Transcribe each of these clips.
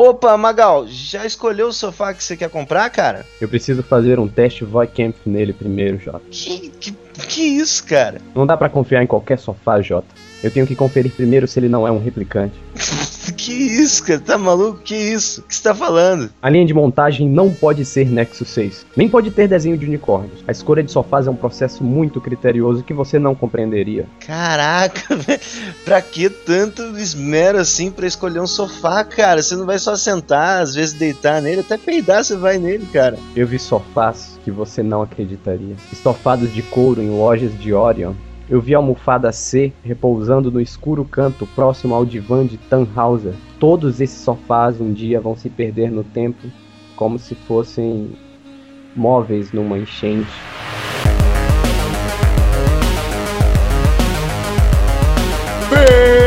Opa, Magal, já escolheu o sofá que você quer comprar, cara? Eu preciso fazer um teste Voicamp nele primeiro, Jota. Que, que, que isso, cara? Não dá pra confiar em qualquer sofá, Jota. Eu tenho que conferir primeiro se ele não é um replicante. que isso, cara? Tá maluco? Que isso? O que você tá falando? A linha de montagem não pode ser Nexus 6. Nem pode ter desenho de unicórnios. A escolha de sofás é um processo muito criterioso que você não compreenderia. Caraca, velho. Pra que tanto esmero assim pra escolher um sofá, cara? Você não vai só sentar, às vezes deitar nele, até peidar você vai nele, cara. Eu vi sofás que você não acreditaria. Estofados de couro em lojas de Orion eu vi a almofada C repousando no escuro canto próximo ao divã de Tannhauser. Todos esses sofás um dia vão se perder no tempo, como se fossem móveis numa enchente. Pelos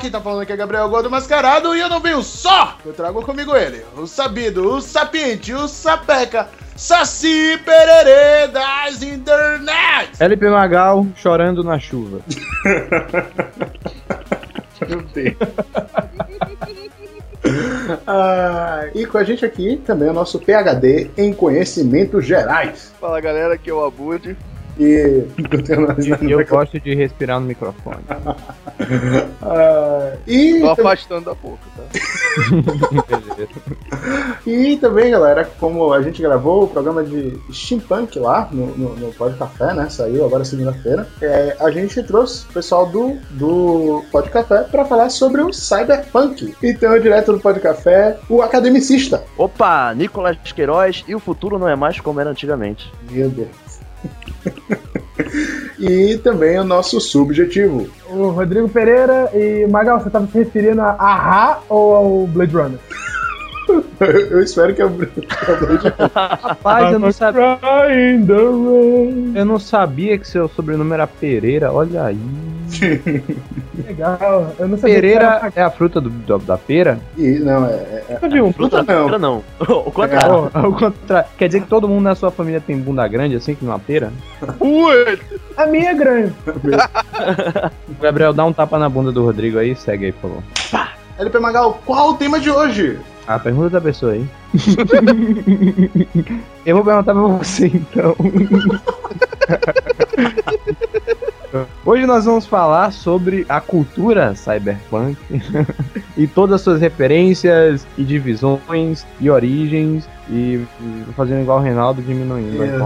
Quem tá falando aqui é Gabriel Gordo Mascarado e eu não venho só! Eu trago comigo ele, o sabido, o sapiente, o sapeca, Saci Pererê das internet! LP Magal chorando na chuva. Meu Deus. Ah, e com a gente aqui também é o nosso PHD em Conhecimentos Gerais. Fala galera, aqui é o Abud. E E eu gosto de respirar no microfone. Ah, e, Tô tam- afastando da boca, tá? e também, galera, como a gente gravou o programa de steampunk lá no, no, no Pod Café, né? Saiu agora segunda-feira. é, a gente trouxe o pessoal do, do Pod Café para falar sobre o cyberpunk. Então, direto do Pod Café, o academicista. Opa, Nicolas Queiroz e o futuro não é mais como era antigamente. Meu Deus. E também o nosso subjetivo. O Rodrigo Pereira e Magal, você tava se referindo a Ahá ou ao Blade Runner? Eu espero que eu. Rapaz, eu não sabia. Eu não sabia que seu sobrenome era Pereira, olha aí. Legal, eu não sabia Pereira que é a fruta do, do- da pera? E, não, é. é- era... Viu? Fruta não. não. não. O contrário. Ao contrário. Quer dizer que todo mundo na sua família tem bunda grande assim que numa pera? Ui! A minha é grande. Gabriel, dá um tapa na bunda do Rodrigo aí, segue aí, por favor. LP Magal, qual o tema de hoje? A pergunta da pessoa aí. Eu vou perguntar pra você então. Hoje nós vamos falar sobre a cultura cyberpunk e todas as suas referências e divisões e origens e fazendo igual o Reinaldo diminuindo. É.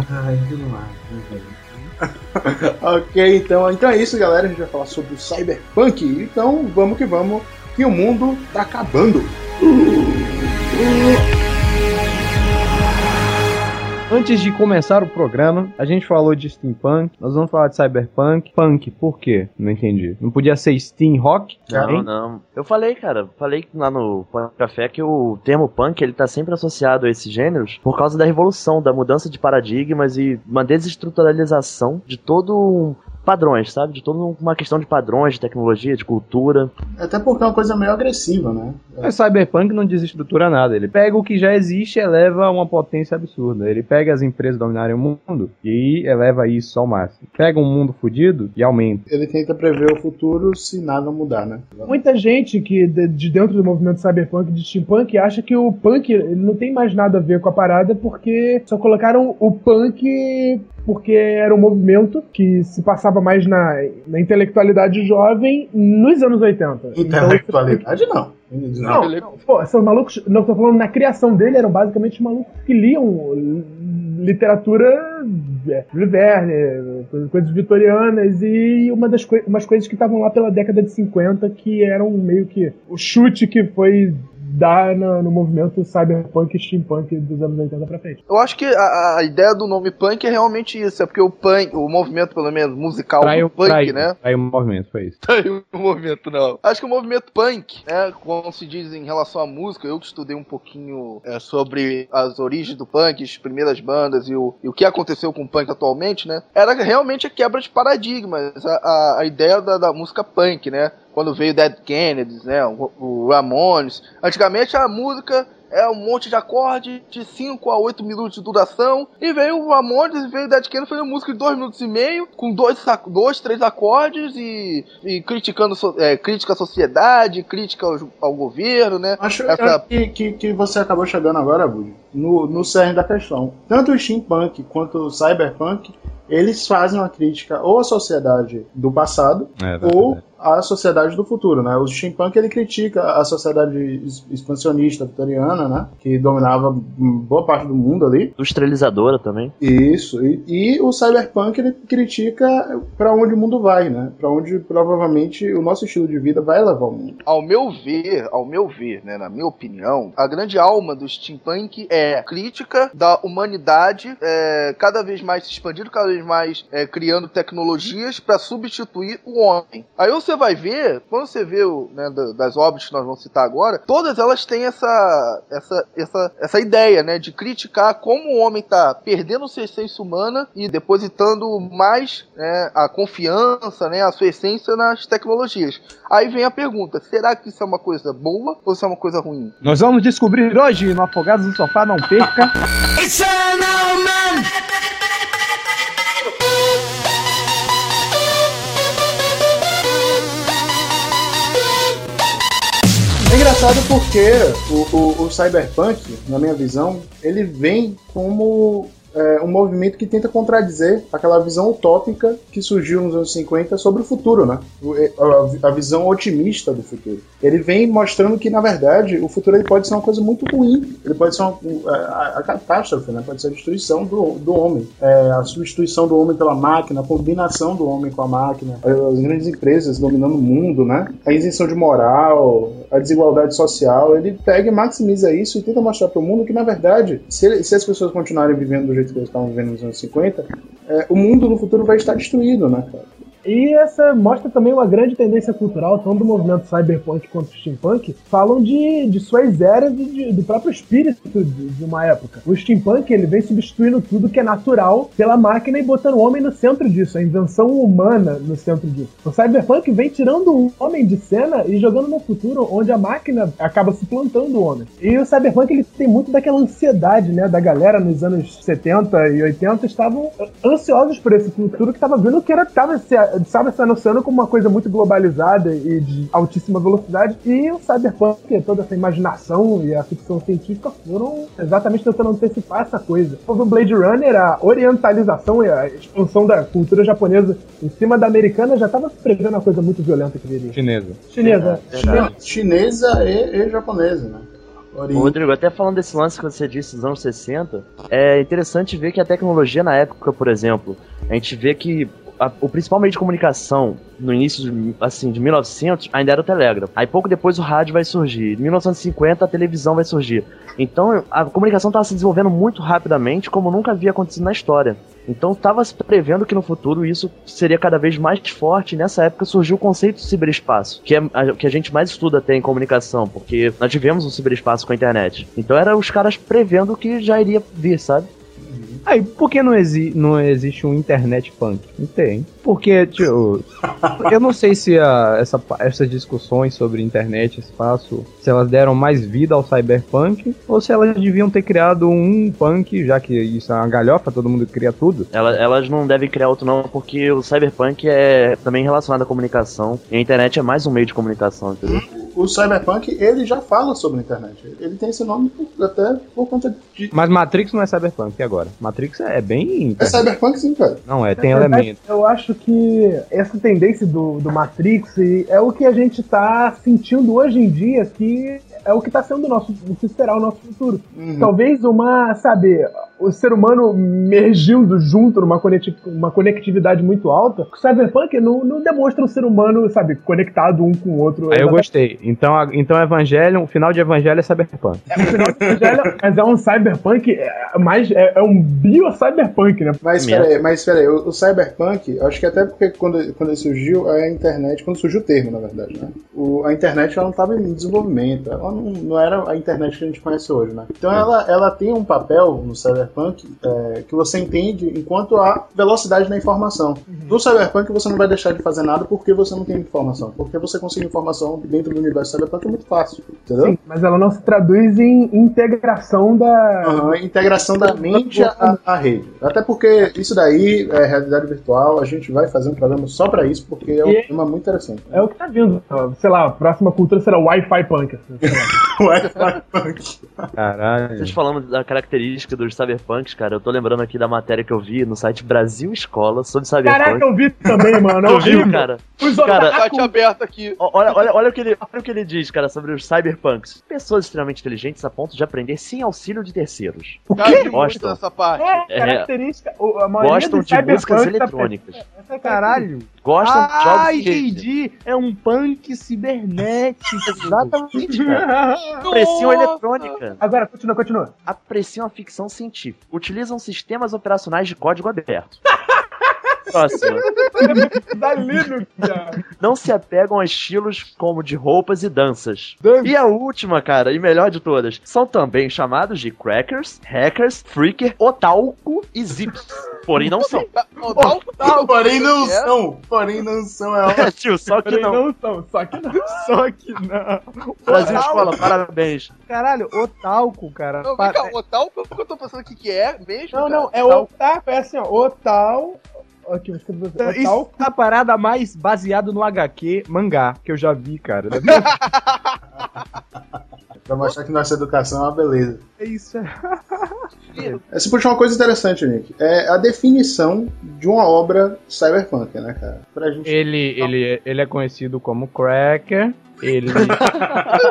ok, então, então é isso, galera. A gente vai falar sobre o cyberpunk. Então vamos que vamos, que o mundo tá acabando. Antes de começar o programa, a gente falou de steampunk, nós vamos falar de cyberpunk. Punk, por quê? Não entendi. Não podia ser steam rock? Não, Hein? não. Eu falei, cara, falei lá no Punk Café que o termo punk ele tá sempre associado a esses gêneros por causa da revolução, da mudança de paradigmas e uma desestruturalização de todo um padrões, sabe? De toda uma questão de padrões, de tecnologia, de cultura. Até porque é uma coisa meio agressiva, né? Mas Cyberpunk não desestrutura nada. Ele pega o que já existe e eleva a uma potência absurda. Ele pega as empresas dominarem o mundo e eleva isso ao máximo. Pega um mundo fudido e aumenta. Ele tenta prever o futuro se nada mudar, né? Muita gente que de, de dentro do movimento cyberpunk de steampunk acha que o punk ele não tem mais nada a ver com a parada porque só colocaram o punk porque era um movimento que se passava mais na, na intelectualidade jovem nos anos 80. Intelectualidade não. Não, não, pô, são malucos. Não tô falando na criação dele, eram basicamente malucos que liam literatura é, Júlio Verne, coisas, coisas vitorianas e uma das coi umas coisas que estavam lá pela década de 50 que eram meio que o chute que foi dar no, no movimento cyberpunk e steampunk dos anos 80 pra frente. Eu acho que a, a ideia do nome punk é realmente isso, é porque o punk, o movimento, pelo menos, musical Traiu, do punk, né? traiu o movimento, foi isso. Traiu o movimento, não. Acho que o movimento punk, né, como se diz em relação à música, eu que estudei um pouquinho é, sobre as origens do punk, as primeiras bandas e o, e o que aconteceu com o punk atualmente, né? Era realmente a quebra de paradigmas, a, a, a ideia da, da música punk, né? Quando veio Dead Kennedys, né, o, o Ramones. Antigamente a música é um monte de acorde de 5 a 8 minutos de duração. E veio o Ramones e veio o Dead Kennedy fazendo música de 2 minutos e meio, com dois, dois três acordes e, e criticando é, crítica à sociedade, crítica ao, ao governo, né? Acho Essa- que, que, que você acabou chegando agora, Bud, no, no cerne da questão. Tanto o steampunk quanto o cyberpunk, eles fazem uma crítica ou à sociedade do passado É, ou à sociedade do futuro, né? O steampunk ele critica a sociedade expansionista vitoriana, né? Que dominava boa parte do mundo ali. Industrializadora também. Isso. E, e o cyberpunk ele critica para onde o mundo vai, né? Para onde provavelmente o nosso estilo de vida vai levar o mundo. Ao meu ver, ao meu ver, né, na minha opinião, a grande alma do steampunk é crítica da humanidade é, cada vez mais se expandindo, cada vez mais é, criando tecnologias para substituir o homem. Aí você vai ver, quando você vê o, né, da- das obras que nós vamos citar agora, todas elas têm essa, essa, essa, essa ideia, né, de criticar como o homem está perdendo sua essência humana e depositando mais né, a confiança, né, a sua essência nas tecnologias. Aí vem a pergunta: será que isso é uma coisa boa ou isso é uma coisa ruim? Nós vamos descobrir hoje no Afogados no Sofá, não perca. É engraçado porque o, o, o cyberpunk, na minha visão, ele vem como é, um movimento que tenta contradizer aquela visão utópica que surgiu nos anos 50 sobre o futuro, né? A, a visão otimista do futuro. Ele vem mostrando que, na verdade, o futuro ele pode ser uma coisa muito ruim. Ele pode ser uma, um, a, a catástrofe, né? Pode ser a destruição do, do homem. É, a substituição do homem pela máquina, a combinação do homem com a máquina, as grandes empresas dominando o mundo, né? A isenção de moral, a desigualdade social. Ele pega e maximiza isso e tenta mostrar para o mundo que, na verdade, se, se as pessoas continuarem vivendo do jeito que eles estavam vivendo nos anos 50, é, o mundo no futuro vai estar destruído, né, cara? E essa mostra também uma grande tendência cultural, tanto do movimento cyberpunk quanto steampunk, falam de, de suas eras e de- do próprio espírito de, de uma época. O steampunk ele vem substituindo tudo que é natural pela máquina e botando o homem no centro disso, a invenção humana no centro disso. O cyberpunk vem tirando o homem de cena e jogando no futuro onde a máquina acaba suplantando o homem. E o cyberpunk ele tem muito daquela ansiedade, né, da galera nos anos 70 e 80 estavam ansiosos por esse futuro que estava vendo que era tava estava se anunciando como uma coisa muito globalizada e de altíssima velocidade. E o cyberpunk, toda essa imaginação e a ficção científica foram exatamente tentando antecipar essa coisa. O Blade Runner, a orientalização e a expansão da cultura japonesa em cima da americana já estava prevendo uma coisa muito violenta que viria. Chinesa. Chinesa. Verdade. Chinesa e, e japonesa, né? Rodrigo, até falando desse lance que você disse dos anos 60, é interessante ver que a tecnologia na época, por exemplo, a gente vê que a- o principal meio de comunicação no início de, assim, de 1900 ainda era o telégrafo. Aí pouco depois o rádio vai surgir. Em 1950 a televisão vai surgir. Então a comunicação estava se desenvolvendo muito rapidamente, como nunca havia acontecido na história. Então estava se prevendo que no futuro isso seria cada vez mais forte. Nessa época surgiu o conceito de ciberespaço, que é a, que a gente mais estuda até em comunicação, porque nós tivemos um ciberespaço com a internet. Então era os caras prevendo que já iria vir, sabe? Aí, por que não, exi não existe um internet punk? Não tem. Porque, tio, eu não sei se a- essa, essas discussões sobre internet, espaço, se elas deram mais vida ao cyberpunk, ou se elas deviam ter criado um punk, já que isso é uma galhofa, todo mundo cria tudo. Ela- Elas não devem criar outro não, porque o cyberpunk é também relacionado à comunicação. E a internet é mais um meio de comunicação, entendeu? O Cyberpunk, ele já fala sobre a internet. Ele tem esse nome por- até por conta de... Mas Matrix não é cyberpunk, agora? Matrix é bem... É Cyberpunk sim, cara. Não é, tem Na verdade, elemento. Eu acho que essa tendência do, do Matrix é o que a gente tá sentindo hoje em dia, que é o que tá sendo o nosso, o que será o nosso futuro. Uhum. Talvez uma, sabe, o ser humano mergindo junto numa conecti- uma conectividade muito alta. O Cyberpunk não, não demonstra um ser humano, sabe, conectado um com o outro. Aí eu gostei. Então, a- então Evangelion, o final de Evangelho é cyberpunk. É, no final do Evangelho, mas é um cyberpunk, é, mais, é, é um bio-cyberpunk, né? Mas peraí, mas peraí, o, o Cyberpunk, acho que até porque quando, quando ele surgiu, a internet, quando surgiu o termo, na verdade, né? O, a internet ela não estava em desenvolvimento, ela não, não era a internet que a gente conhece hoje, né? Então ela, ela tem um papel no, cyber, Cyberpunk é, que você entende enquanto a velocidade da informação. No Cyberpunk você não vai deixar de fazer nada porque você não tem informação. Porque você conseguir informação dentro do universo Cyberpunk é muito fácil, entendeu? Sim, mas ela não se traduz em integração da. Aham, integração da mente à, à rede. Até porque isso daí é realidade virtual, a gente vai fazer um programa só pra isso, porque é um E- tema muito interessante. É o que tá vindo. Sei lá, a próxima cultura será Wi-Fi Punk. assim. Wi-Fi Punk. Caralho. Vocês falando da característica dos cyberpunks, cara, eu tô lembrando aqui da matéria que eu vi no site Brasil Escola sobre cyberpunk. Caraca, eu vi também, mano. é eu vi, horrível. cara. Os Cara, Site aberto aqui. Olha, olha, olha, o que ele, olha o que ele diz, cara, sobre os cyberpunks. Pessoas extremamente inteligentes a ponto de aprender sem auxílio de terceiros. Cara, vi muito Gostam. dessa parte. É, É. característica. o- A maioria Gostam de músicas cyberpunk tá- eletrônicas. Essa é Caralho. Gostam de jogos Ah, entendi. É um punk cibernético. Exatamente, cara. Apreciam a eletrônica. Agora, continua, continua. Apreciam a ficção científica. Utilizam sistemas operacionais de código aberto. Próximo. Da Linux, cara. Não se apegam a estilos como de roupas e danças. Dança. E a última, cara, e melhor de todas, são também chamados de crackers, hackers, freaker, otaku e zips. Porém não são. Não, Ah, porém não É. são. Porém não são. É ótimo. É, tio, só que Porém, não. não são, só que não. Só que não. Brasil Escola, parabéns. Caralho, o talco, cara. Não, vem cá, o tal, o que eu tô pensando aqui que é mesmo? Não, cara? não, é o otaku, é assim, ó. Otal. Aqui, vou escrever você. Isso Otal. é a parada mais baseado no HQ mangá que eu já vi, cara. Pra mostrar que nossa educação é uma beleza. É isso. Essa puxa uma coisa interessante, Nick. É a definição de uma obra cyberpunk, né, cara? Pra gente. Ele, ele, ele é conhecido como Cracker. Ele.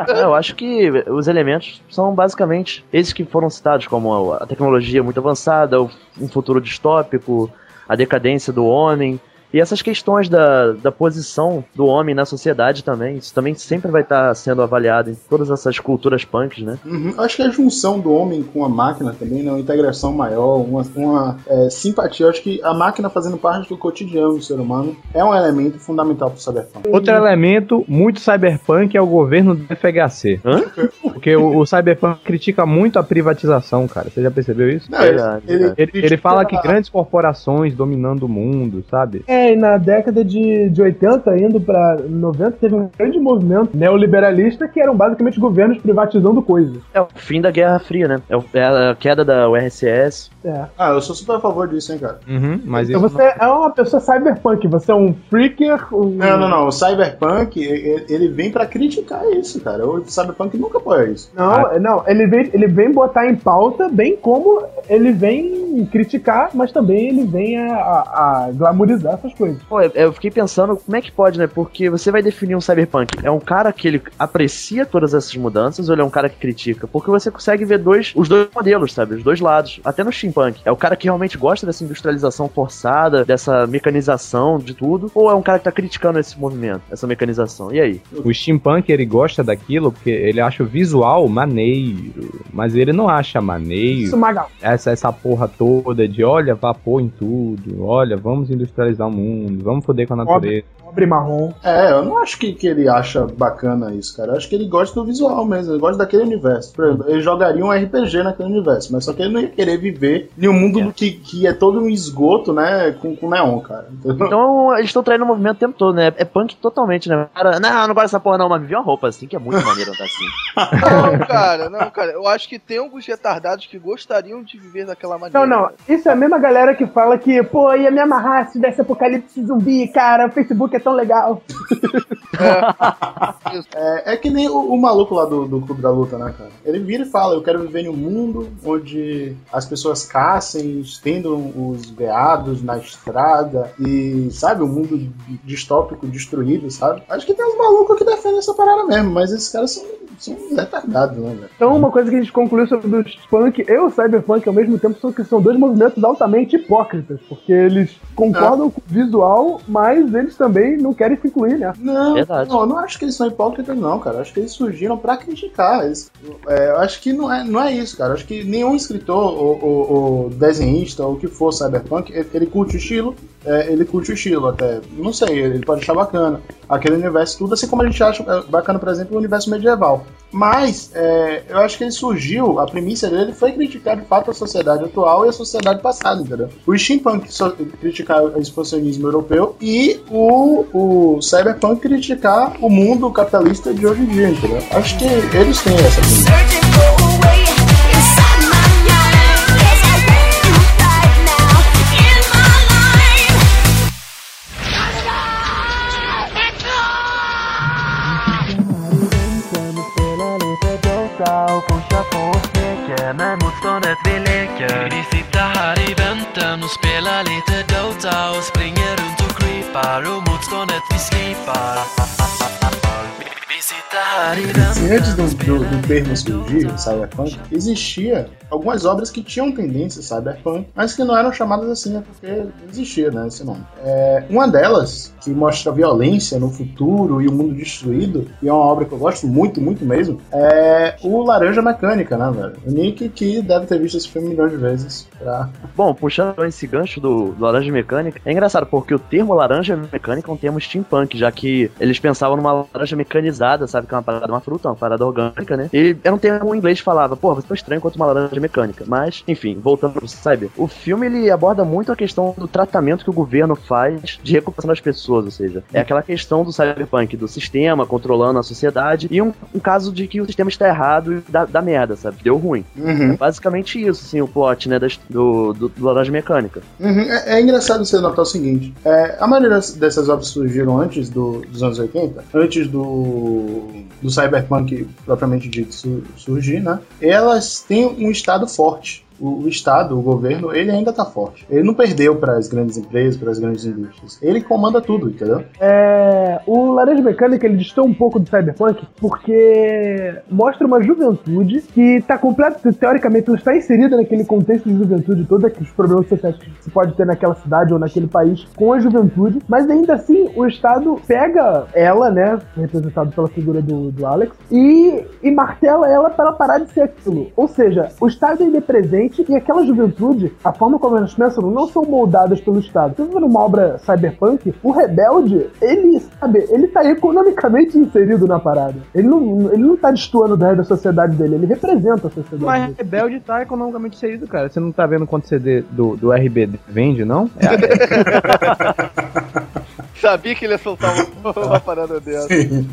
É, eu acho que os elementos são basicamente esses que foram citados, como a tecnologia muito avançada, o- um futuro distópico, a decadência do homem. E essas questões da, da posição do homem na sociedade também, isso também sempre vai estar sendo avaliado em todas essas culturas punks, né? Uhum. Acho que a junção do homem com a máquina também, né? Uma integração maior, uma, uma é, simpatia. Acho que a máquina fazendo parte do cotidiano do ser humano é um elemento fundamental pro cyberpunk. Outro elemento muito cyberpunk é o governo do FHC. Hã? Porque o, o cyberpunk critica muito a privatização, cara. Você já percebeu isso? Não, Verdade, ele, verdade. Ele, ele fala que grandes corporações dominando o mundo, sabe? É, e na década de, de 80, indo pra 90, teve um grande movimento neoliberalista que eram basicamente governos privatizando coisas. É o fim da Guerra Fria, né? É, o- é a queda da URSS. É. Ah, eu sou super a favor disso, hein, cara. Uhum, mas Então isso você é uma pessoa cyberpunk, você é um freaker, um... Não, não, não. O cyberpunk, ele vem pra criticar isso, cara. O cyberpunk nunca apoia isso. Não, não, ele vem, ele vem botar em pauta, bem como ele vem criticar, mas também ele vem a, a, a glamorizar essas coisas. Pô, eu- fiquei pensando como é que pode, né? Porque você vai definir um cyberpunk. É um cara que ele aprecia todas essas mudanças ou ele é um cara que critica? Porque você consegue ver dois, os dois modelos, sabe? Os dois lados. Até no steampunk. É o cara que realmente gosta dessa industrialização forçada, dessa mecanização de tudo, ou é um cara que tá criticando esse movimento, essa mecanização? E aí? O steampunk ele gosta daquilo porque ele acha o visual maneiro, mas ele não acha maneiro Isso, Magal. essa, essa porra toda de olha, vapor em tudo, olha, vamos industrializar o mundo, vamos foder com a natureza. Cobre marrom. É, eu não acho que, que ele acha bacana isso, cara. Eu acho que ele gosta do visual mesmo, ele gosta daquele universo. Por exemplo, ele jogaria um RPG naquele universo, mas só que ele não ia querer viver em um mundo que, que é todo um esgoto, né, com, com neon, cara. Entendeu? Então, eles estão traindo o movimento o tempo todo, né? É punk totalmente, né? Cara, não, não gosto dessa porra não, mas me viu uma roupa assim, que é muito maneiro andar assim. Não, cara, não, cara. Eu acho que tem alguns retardados que gostariam de viver daquela maneira. Não, não, isso é a mesma galera que fala que, pô, ia me amarrar se desse apocalipse zumbi, cara, o Facebook é tão legal. É, é que nem o, o maluco lá do, do Clube da Luta, né, cara? Ele vira e fala: Eu quero viver em um mundo onde as pessoas caçem, estendam os veados na estrada e, sabe, um mundo distópico destruído, sabe? Acho que tem uns malucos que defendem essa parada mesmo, mas esses caras são, são retardados, né, velho? Então, uma coisa que a gente concluiu sobre o punk e o cyberpunk ao mesmo tempo são que são dois movimentos altamente hipócritas, porque eles concordam com o visual, mas eles também não querem se incluir, né? Não, Verdade. não, eu não acho que eles são hipócritas, não, cara. Eu acho que eles surgiram pra criticar. Eles- é, eu acho que não é, não é isso, cara. Eu acho que nenhum escritor ou, ou- ou desenhista ou o que for cyberpunk, ele, ele curte o estilo, é, ele curte o estilo até. Não sei, ele pode achar bacana. Aquele universo tudo, assim como a gente acha é, bacana, por exemplo, o universo medieval. Mas é, eu acho que ele surgiu, a premissa dele foi criticar de fato a sociedade atual e a sociedade passada, entendeu? O steampunk criticar o expansionismo europeu e o, o cyberpunk criticar o mundo capitalista de hoje em dia, entendeu? Acho que eles têm essa premissa. Vi slipar Vi, vi Se antes do, do, do termo surgir, cyberpunk, existia algumas obras que tinham tendência cyberpunk, mas que não eram chamadas assim, né, porque existia né, esse nome. É, uma delas, que mostra a violência no futuro e o mundo destruído, e é uma obra que eu gosto muito, muito mesmo, é o Laranja Mecânica, né, velho? O Nick que deve ter visto esse filme milhões de vezes pra... Bom, puxando esse gancho do, do laranja mecânica, é engraçado porque o termo laranja mecânica é um termo steampunk, já que eles pensavam numa laranja mecanizada, sabe? Que é uma parada, uma fruta, uma parada orgânica, né? E era um termo em inglês que falava, pô, você foi estranho quanto uma laranja mecânica. Mas, enfim, voltando pro Cyber, o filme ele aborda muito a questão do tratamento que o governo faz de recuperação das pessoas, ou seja, é aquela questão do cyberpunk, do sistema controlando a sociedade, e um, um caso de que o sistema está errado e dá, dá merda, sabe? Deu ruim. Uhum. É basicamente isso, assim, o plot, né, das- do, do, do Laranja Mecânica. Uhum, É, é engraçado você notar o seguinte: é, a maioria dessas obras surgiram antes do- dos anos 80, antes do, do cyberpunk propriamente dito su- surgir, né? Elas têm um estado forte. O, Estado, o governo, ele ainda tá forte. Ele não perdeu para as grandes empresas, para as grandes indústrias. Ele comanda tudo, entendeu? É, o Laranja Mecânica ele distou um pouco do Cyberpunk porque mostra uma juventude que está completa, teoricamente, está inserida naquele contexto de juventude, todos aqueles problemas sociais que se pode ter naquela cidade ou naquele país com a juventude, mas ainda assim o Estado pega ela, né, representado pela figura do, do Alex, e, e martela ela para parar de ser aquilo. Ou seja, o Estado ainda é presente e aquela juventude, a forma como elas pensam, não são moldadas pelo Estado. Você ver numa obra cyberpunk, o rebelde, ele, sabe, ele tá economicamente inserido na parada. Ele não, ele não tá destoando da da sociedade dele, ele representa a sociedade Mas dele. Rebelde tá economicamente inserido, cara. Você não tá vendo quanto CD do, do RBD vende, não? É, Sabia que ele ia soltar uma, uma parada dessa.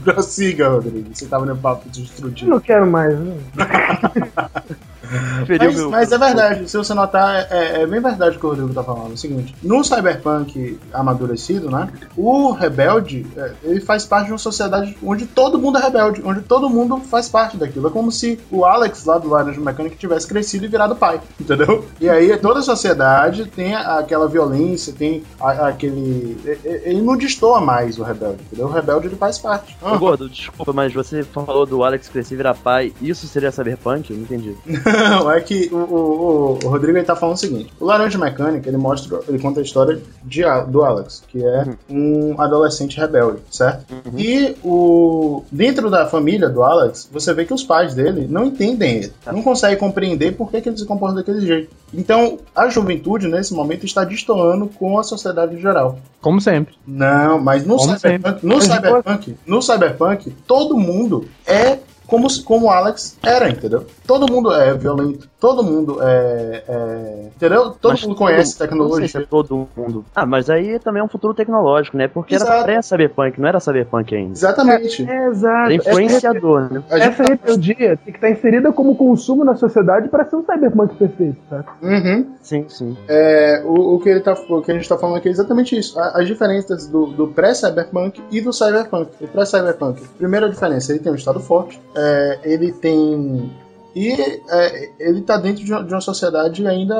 Prossiga, Rodrigo. Você tava no papo Eu destrutivo. não quero mais. né? Mas, mas é verdade, se você notar, é, é bem verdade o que o Rodrigo tá falando. É o seguinte: no Cyberpunk amadurecido, né? O rebelde, é, ele faz parte de uma sociedade onde todo mundo é rebelde, onde todo mundo faz parte daquilo. É como se o Alex lá do Laranja Mecânica tivesse crescido e virado pai, entendeu? E aí toda a sociedade tem aquela violência, tem a- aquele. Ele não destoa mais o rebelde, entendeu? O rebelde ele faz parte. Gordo, desculpa, mas você falou do Alex crescer e virar pai. Isso seria cyberpunk? Eu não entendi. Não, é que o, o- o Rodrigo ele tá falando o seguinte: o Laranja Mecânica ele mostra, ele conta a história de, do Alex, que é um adolescente rebelde, certo? E o dentro da família do Alex, você vê que os pais dele não entendem ele, não conseguem compreender por que, que ele se comporta daquele jeito. Então, a juventude nesse momento está destoando com a sociedade em geral. como sempre. Não, mas no Como cyberpunk, no Mas cyberpunk, no cyberpunk, todo mundo é como como o Alex era, entendeu? Todo mundo é violento, todo mundo é, é- entendeu? Todo Mas mundo conhece sei se tecnologia. é todo mundo. Ah, mas aí também é um futuro tecnológico, né? Porque era Exato. pré-cyberpunk, não era cyberpunk ainda. Exatamente. É, exato. Era influenciador, né? Essa tá- rebeldia tem que estar inserida como consumo na sociedade para ser um cyberpunk perfeito, tá? Uhum. Sim, sim. É, o, o que ele tá, o que a gente tá falando aqui é exatamente isso. A- As diferenças do, do pré-cyberpunk e do cyberpunk. O pré-cyberpunk, primeira diferença, ele tem um estado forte, é, ele tem. E é, ele tá dentro de uma, de uma sociedade ainda,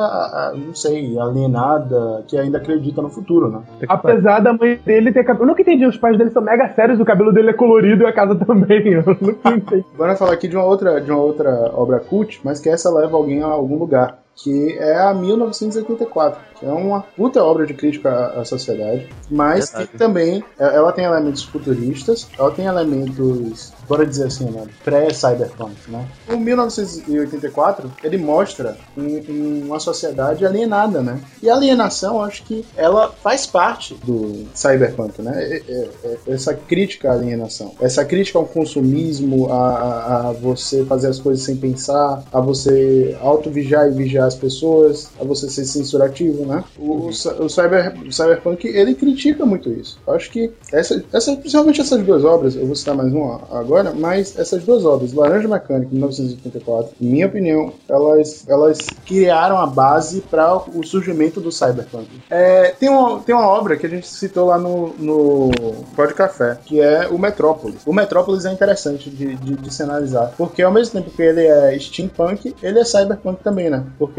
não sei, alienada, que ainda acredita no futuro, né? Apesar da mãe dele ter cabelo. Eu nunca entendi, os pais dele são mega sérios, o cabelo dele é colorido e a casa também. Eu nunca entendi. Agora eu falar aqui de uma outra, de uma outra obra cult, mas que essa leva alguém a algum lugar. Que é a 1984, que é uma puta obra de crítica à, sociedade, mas Verdade. que também é- ela tem elementos futuristas, ela tem elementos, bora dizer assim, né, pré-cyberpunk, né? O 1984, ele mostra um- um- uma sociedade alienada, né? E a alienação, acho que ela faz parte do cyberpunk, né? É- é- é- essa crítica à alienação, essa crítica ao consumismo, a, a- a você fazer as coisas sem pensar, a você auto-vigiar e vigiar as pessoas, a você ser censurativo, né? O, o, cy- o cyber, o cyberpunk, ele critica muito isso. Eu acho que, essa, essa, principalmente essas duas obras, eu vou citar mais uma agora, mas essas duas obras, Laranja Mecânica, 1984, em minha opinião, elas, elas criaram a base para o surgimento do cyberpunk. É, tem, uma, tem uma obra que a gente citou lá no, no Pod Café, que é o Metrópolis. O Metrópolis é interessante de, de, de se analisar, porque ao mesmo tempo que ele é steampunk, ele é cyberpunk também, né? Porque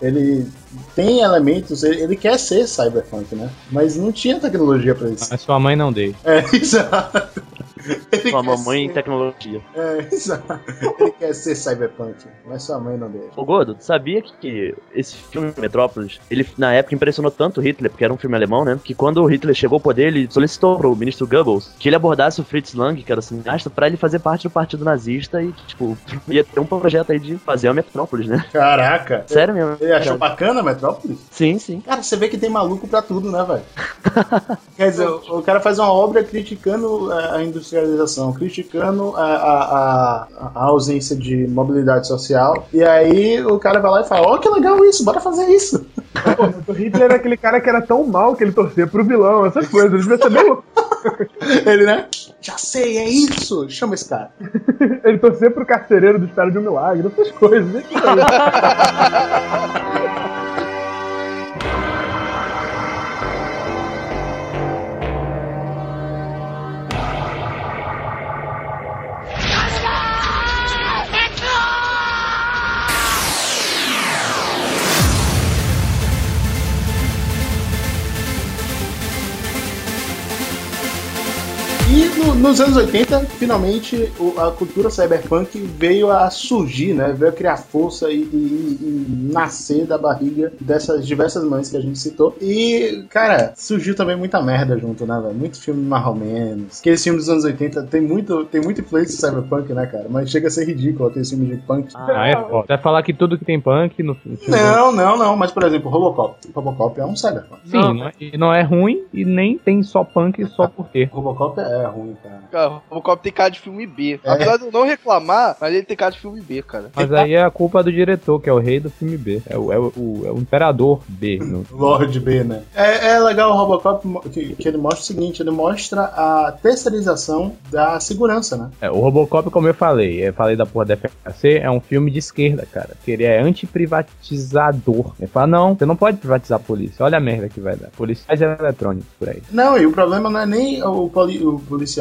ele tem elementos, ele, ele quer ser cyberpunk, né? Mas não tinha tecnologia para isso. Mas sua mãe não deixa. É, exato. Ele Sua mamãe em ser- tecnologia. É, exato. Ele quer ser cyberpunk, mas sua mãe não deixa. Ô Gordo, sabia que, esse filme Metrópolis, ele na época impressionou tanto Hitler, porque era um filme alemão, né? Que quando o Hitler chegou ao poder, ele solicitou pro ministro Goebbels que ele abordasse o Fritz Lang, que era cineasta, pra ele fazer parte do partido nazista e, tipo, ia ter um projeto aí de fazer a Metrópolis, né? Caraca. Sério mesmo. Ele achou bacana Metrópolis? Sim, sim. Cara, você vê que tem maluco pra tudo, né, velho? Quer dizer, o, cara faz uma obra criticando a, a industrialização, criticando a, a, a- ausência de mobilidade social, e aí o cara vai lá e fala: Ó, que legal isso, bora fazer isso. O Hitler era aquele cara que era tão mal que ele torcia pro vilão, essas coisas. Ele devia ser bem louco. Ele, né? Já sei, é isso. Chama esse cara. Ele torcia pro carcereiro do Espera de um Milagre, essas coisas. né? no- nos anos 80, finalmente, o- a cultura cyberpunk veio a surgir, né? Veio a criar força e, e- e nascer da barriga dessas diversas mães que a gente citou. E, cara, surgiu também muita merda junto, né, velho? Muito filme mais ou menos. Aqueles filmes dos anos 80 tem muito, tem muita influência de cyberpunk, né, cara? Mas chega a ser ridículo aquele filme de punk. Ah, é foda. Vai falar que tudo que tem punk no no filme. Não, não, não. Mas, por exemplo, Robocop. Robocop é um cyberpunk. Sim, não é, e não é ruim e nem tem só punk só por ter. Robocop é ruim, cara. Cara, o Robocop tem cara de filme B. É. Apesar de eu não reclamar, mas ele tem cara de filme B, cara. Mas aí é a culpa do diretor, que é o rei do filme B. É o, é o, o- é o imperador B. no- Lord B, né? É, é legal o Robocop que, que ele mostra o seguinte: ele mostra a terceirização da segurança, né? É, o Robocop, como eu falei, eu falei da porra da FHC, é um filme de esquerda, cara. Que ele é antiprivatizador. Ele fala, não, você não pode privatizar a polícia. Olha a merda que vai dar. Policiais eletrônicos por aí. Não, e o problema não é nem o, poli- o policial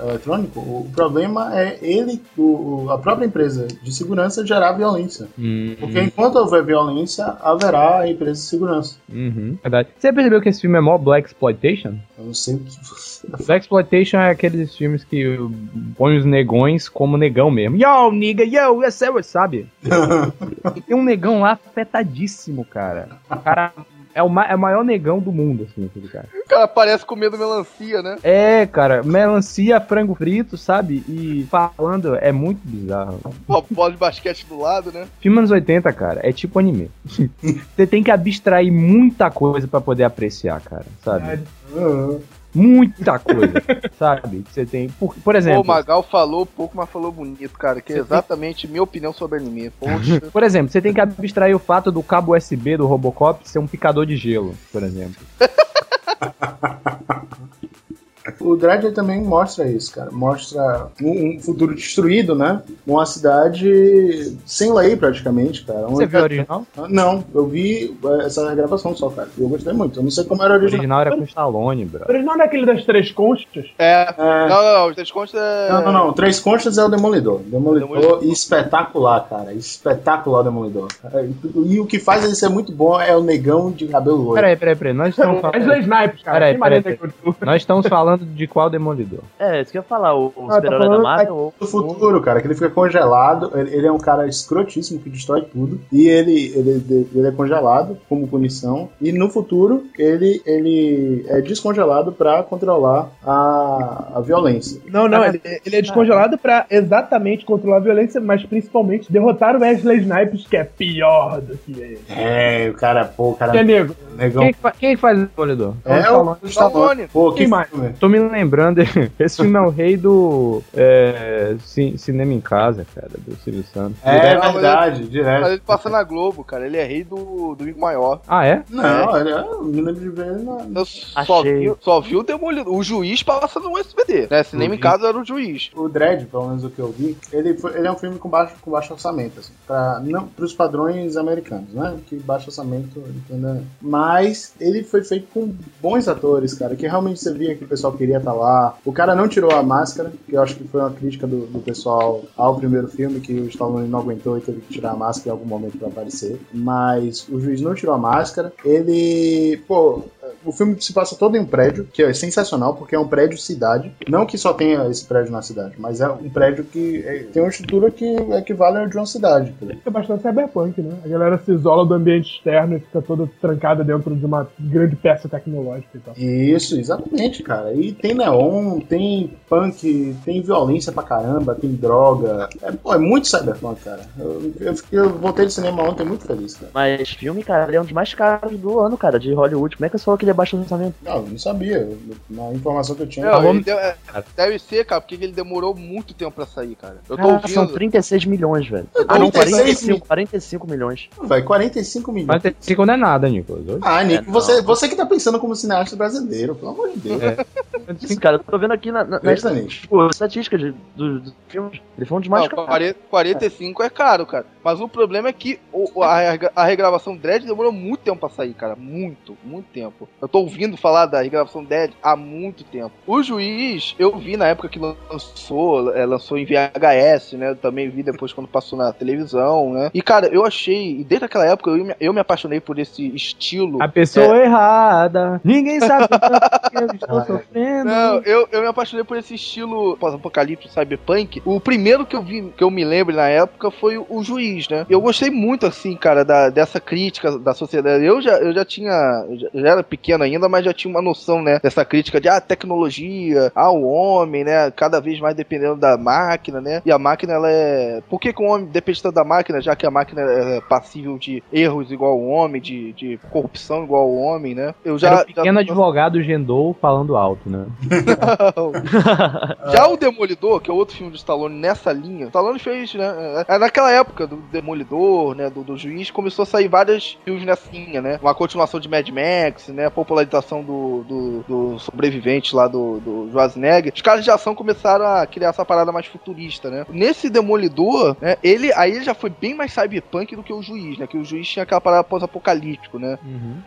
eletrônico, o problema é ele, o, a própria empresa de segurança gerar violência. Hum, Porque enquanto houver violência, haverá a empresa de segurança. uhum, verdade. Você percebeu que esse filme é mó Black Exploitation? Eu não sei o que você. Black Exploitation é aqueles filmes que põem os negões como negão mesmo. Yo, nigga, yo, é, o- sabe? Tem um negão lá afetadíssimo, cara. O cara é o, ma- é o maior negão do mundo, assim, aquele cara. O cara parece comendo melancia, né? É, cara, melancia, frango frito, sabe? E falando, é muito bizarro. Uma bola de basquete do lado, né? Filme anos 80, cara, é tipo anime. Você tem que abstrair muita coisa pra poder apreciar, cara, sabe? Muita coisa, sabe? Que Você tem. Por, por exemplo. o Magal falou pouco, mas falou bonito, cara. Que é exatamente minha opinião sobre anime. Poxa. Por exemplo, você tem que abstrair o fato do cabo USB do Robocop ser um picador de gelo, por exemplo. O Dredd também mostra isso, cara. Mostra um, um futuro destruído, né? Uma cidade sem lei, praticamente, cara. Você viu o original? Não, eu vi é, essa gravação só, cara. Eu gostei muito. Eu não sei como era o O original. original era com Stallone, bro. O original não é aquele das três conchas? É. É. Não, não, não. Os três contos é. Não, não, não. Três Conchas é o Demolidor. Demolidor, Demolidor. espetacular, cara. Espetacular o Demolidor. É, E, o que faz ele ser muito bom é o negão de cabelo loiro. Peraí, peraí, peraí. Nós estamos Wesley falando. Snipes, cara. Peraí, Que peraí, peraí. que eu- Nós estamos falando de qual Demolidor? É, isso que eu ia falar, o, o Ah, tá super-herói da falando- Marvel. ou- do futuro, cara, que ele fica congelado. Ele, ele é um cara escrotíssimo que destrói tudo. E ele, ele, ele é congelado como punição. E no futuro, ele, ele é descongelado pra controlar a, a violência. Não, não, ele, ele é descongelado pra exatamente controlar a violência, mas principalmente derrotar o Wesley Snipes, que é pior do que ele. É, o cara, pô, o cara. Que é negro. Negão. Quem, fa- quem que faz o Demolidor? É o Stallone. Pô, que Quem mais? filme. Tô me lembrando, esse filme é o rei do é, ci- cinema em casa, cara, do Silvio Santos. É mas verdade, Mas direto. ele passa na Globo, cara. Ele é rei do, do Amigo Maior. Ah, é? Não, ele é. Eu me lembro de ver ele na. Eu só vi, só vi o Demolidor. O juiz passa no SBT, né? Cinema em casa era o juiz. O Dredd, pelo menos o que eu vi, ele, foi- ele é um filme com baixo, com baixo orçamento, assim, pra, não, pros padrões americanos, né? Que baixo orçamento, entenda. Mas ele foi feito com bons atores, cara, que realmente você via que o pessoal queria estar lá. O cara não tirou a máscara, que eu acho que foi uma crítica do, do pessoal ao primeiro filme, que o Stallone não aguentou e teve que tirar a máscara em algum momento pra aparecer. Mas o juiz não tirou a máscara. Ele, pô, o filme se passa todo em um prédio, que é sensacional, porque é um prédio cidade. Não que só tenha esse prédio na cidade, mas é um prédio que é- tem uma estrutura que equivale ao de uma cidade. cara. É bastante cyberpunk, né? A galera se isola do ambiente externo e fica toda trancada dentro de uma grande peça tecnológica e tal. Isso, exatamente, cara. E tem neon, tem punk, tem violência pra caramba, tem droga. É, pô, é muito cyberpunk, cara. Eu, eu, eu voltei do cinema ontem muito feliz, cara. Mas filme, cara, ele é um dos mais caros do ano, cara, de Hollywood. Como é que eu falou que ele é baixo orçamento? Não, eu não sabia. Na informação que eu tinha. Não, vamos- ele deu- é, deve ser, cara, porque ele demorou muito tempo pra sair, cara. Eu tô Ah, são ouvindo. 36 milhões, velho. Ah, não, 36 45, 45 milhões. Vai, 45 milhões. Mas 35 não é nada, Nicolas. Hoje. Ah, Nico, É, você, você que tá pensando como cineasta brasileiro, pelo amor de Deus. Isso, cara, eu tô vendo aqui na, na, na tipo, estatística de, dos dos filmes. Ele foi um dos mais Não, caros. 40, 45 é caro, cara. Mas o problema é que o- a, a regravação Dread demorou muito tempo pra sair, cara. Muito, muito tempo. Eu tô ouvindo falar da regravação Dread há muito tempo. O juiz, eu vi na época que lançou, é, lançou em VHS, né? Eu também vi depois quando passou na televisão, né? E, cara, eu achei, e desde aquela época eu me, eu me apaixonei por esse estilo. A pessoa errada. Ninguém sabe que eu estou sofrendo. Não, eu, eu me apaixonei por esse estilo pós-apocalipse cyberpunk. O primeiro que eu vi, que eu me lembro na época, foi o, Juiz, né? Eu gostei muito, assim, cara, da, dessa crítica da sociedade. Eu já, eu já tinha, eu já era pequeno ainda, mas já tinha uma noção, né, dessa crítica de, ah, tecnologia, ah, o homem, né, cada vez mais dependendo da máquina, né? E a máquina, ela é... Por que, que o homem depende tanto da máquina, já que a máquina é passível de erros igual ao homem, de, de corrupção igual ao homem, né? Eu já... Era o pequeno já... advogado Gendou falando alto, né? Já o Demolidor, que é outro filme do Stallone nessa linha, o Stallone fez, né? é, Naquela época do Demolidor, né? Do, do juiz, começou a sair vários filmes nessa linha, né? Uma continuação de Mad Max, né? Popularização do, do, do sobrevivente lá do, do Schwarzenegger. Os caras de ação começaram a criar essa parada mais futurista, né? Nesse Demolidor, né? Ele, aí ele já foi bem mais cyberpunk do que o juiz, né? Que o juiz tinha aquela parada pós-apocalíptico, né?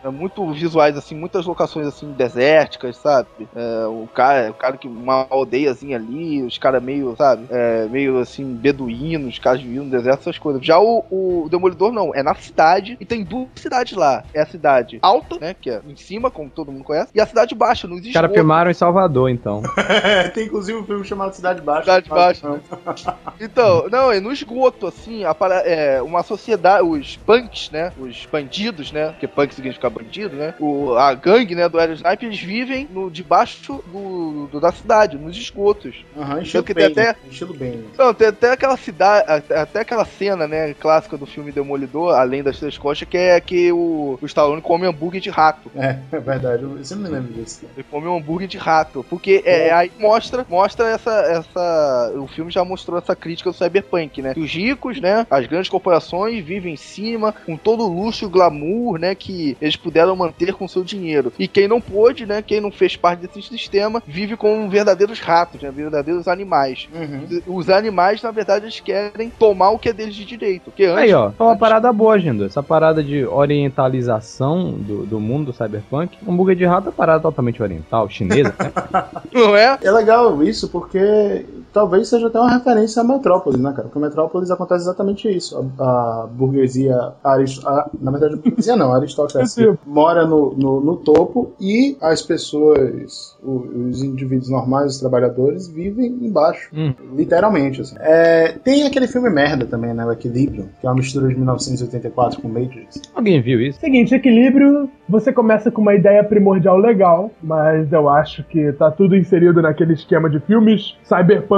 É muito visuais, assim, muitas locações assim, desérticas, sabe? É, o cara, o cara que uma aldeiazinha ali, os caras meio, sabe? É, meio assim, beduínos, os caras vivendo no deserto, essas coisas. Já o, o Demolidor não, é na cidade e tem duas cidades lá. É a cidade alta, né? Que é em cima, como todo mundo conhece, e a cidade baixa, nos Os caras esgotos. filmaram em Salvador, então. tem inclusive um filme chamado Cidade Baixa. Cidade Baixa. Não. Então, não, é no esgoto, assim, é, uma sociedade, os punks, né? Os bandidos, né? Porque punk significa bandido, né? O, a gangue, né, do Aero Sniper, eles vivem no, debaixo do, do- da cidade, nos esgotos. Aham, estilo que tem bem. até- Estilo bem. Não, tem até aquela cidade, até- até aquela cena, né, clássica do filme Demolidor, além das três costas, que é que o, o Stallone come hambúrguer de rato. É, é verdade. Eu sempre me lembro disso. Ele come um hambúrguer de rato. Porque é, aí mostra, mostra essa, essa. O filme já mostrou essa crítica do cyberpunk, né? Que os ricos, né? As grandes corporações vivem em cima, com todo o luxo e glamour, né? Que eles puderam manter com seu dinheiro. E quem não pôde, né? Quem não fez parte desse sistema, vive como verdadeiros ratos, né? Verdadeiros animais. Uhum. Os animais, na verdade, eles querem tomar o que é deles de direito. Porque antes, Aí, ó, foi uma antes- parada boa, Gendo. Essa parada de orientalização do, do mundo do cyberpunk. Um hambúrguer de rato é uma parada totalmente oriental, chinesa, né? Não é? É legal isso porque talvez seja até uma referência a Metrópolis, né, cara? Porque Metrópolis acontece exatamente isso. A, a burguesia, a arist- a- na verdade, a burguesia não, a aristocracia mora no, no, no topo e as pessoas, o- os indivíduos normais, os trabalhadores, vivem embaixo. Hum. Literalmente, assim. É, tem aquele filme merda também, né? O Equilíbrio, que é uma mistura de 1984 com Matrix. Alguém viu isso? Seguinte, equilíbrio, você começa com uma ideia primordial legal, mas eu acho que tá tudo inserido naquele esquema de filmes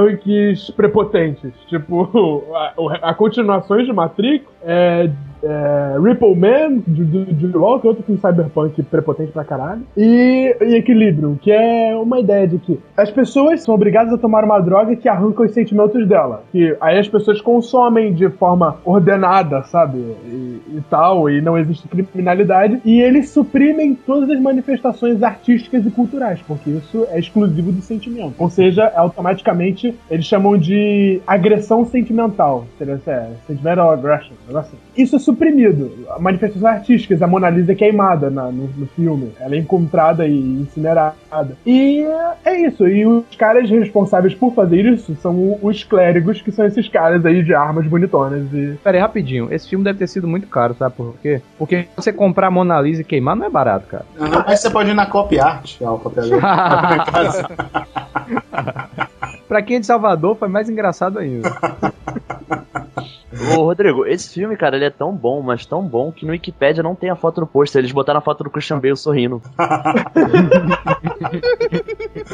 cyberpunks prepotentes. Tipo, a, a continuações de Matrix, é, é, Ripple Man, de, de, de LOL, que é outro filme cyberpunk prepotente pra caralho, e, e Equilíbrio, que é uma ideia de que as pessoas são obrigadas a tomar uma droga que arranca os sentimentos dela. Que aí as pessoas consomem de forma ordenada, sabe? E, e tal, e não existe criminalidade. E eles suprimem todas as manifestações artísticas e culturais, porque isso é exclusivo do sentimento. Ou seja, automaticamente eles chamam de agressão sentimental. Seria é, sentimental aggression. um negócio assim. Isso é suprimido. Manifestações artísticas, a Mona Lisa é queimada na- no, no filme. Ela é encontrada e incinerada. E é isso. E os caras responsáveis por fazer isso são o- os clérigos, que são esses caras aí de armas bonitonas. E Pera aí, rapidinho. Esse filme deve ter sido muito caro, sabe por quê? Porque você comprar Mona Lisa e queimar não é barato, cara. Aí você pode ir na Copy Art, é uma copiadora. pra quem é de Salvador, foi mais engraçado ainda. Ô, Rodrigo, esse filme, cara, ele é tão bom, mas tão bom que no Wikipedia não tem a foto do pôster. Eles botaram a foto do Christian Bale sorrindo.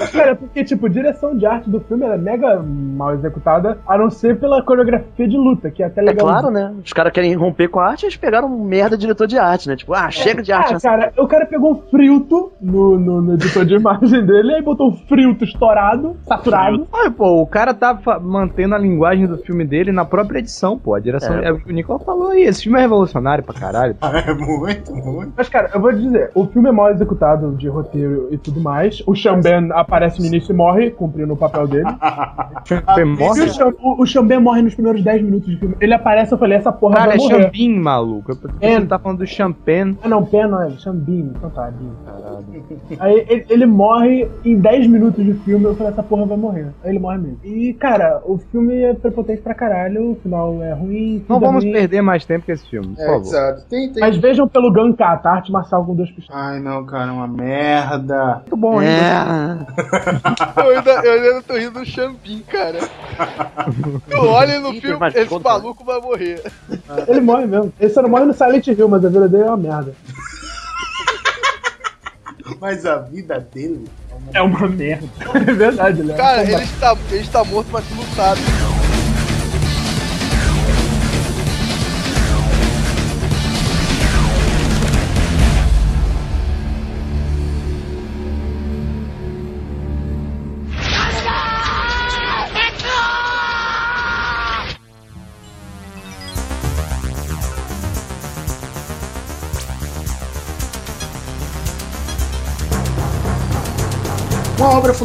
Cara, porque, tipo, direção de arte do filme ela é mega mal executada, a não ser pela coreografia de luta, que é até É legal. claro, né? Os caras querem romper com a arte, eles pegaram um merda diretor de arte, né? Tipo, ah, chega de arte Ah, cara, o cara pegou um filtro no, no, no editor de imagem dele, aí botou um filtro estourado, saturado. Olha, pô, o cara tá mantendo a linguagem do filme dele na própria edição, pô. A direção. É. É, o que o Nicolau falou aí. Esse filme é revolucionário pra caralho. É muito, muito. Mas, cara, eu vou dizer, o filme é mal executado de roteiro e tudo mais. O Xamben aparece no início e morre, cumprindo o papel dele. Morre. o, Xam- o, o Xamben morre nos primeiros 10 minutos de filme. Ele aparece, eu falei, essa porra Cara, vai é morrer. Champin, maluco. Eu pensei que É. Você tá falando do Champagne. Ah, não, Pen não é, Xambin. Então tá, Bin. Aí ele, ele morre em 10 minutos de filme, eu falei, essa porra vai morrer. Aí ele morre mesmo. E, cara, o filme é prepotente pra caralho, o final é ruim. Não é vamos ruim. perder mais tempo com esse filme, por É, favor. exato. Tem, tem. Mas vejam pelo Gankata, arte marcial com duas pistolas. Ai, não, cara, é uma merda. Muito bom, ainda. É. Eu ainda, eu ainda tô rindo do Champin, cara. Tu olha no filme, esse conta. maluco vai morrer. Ele morre mesmo. Ele só não morre no Silent Hill, mas a vida dele é uma merda. Mas a vida dele. É uma merda. É verdade, né? Cara, ele está, ele está morto, mas tu não sabe.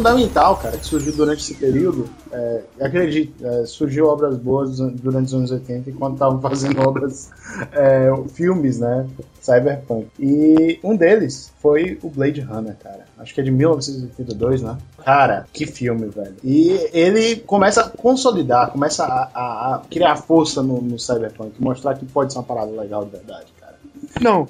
Fundamental, cara, que surgiu durante esse período. É, acredito, é, surgiu obras boas durante os anos 80 enquanto estavam fazendo obras, é, filmes, né? Cyberpunk. E um deles foi o Blade Runner, cara. Acho que é de 1982, né? Cara, que filme, velho. E ele começa a consolidar, começa a, a- a criar força no, no Cyberpunk, mostrar que pode ser uma parada legal de verdade, cara. Não,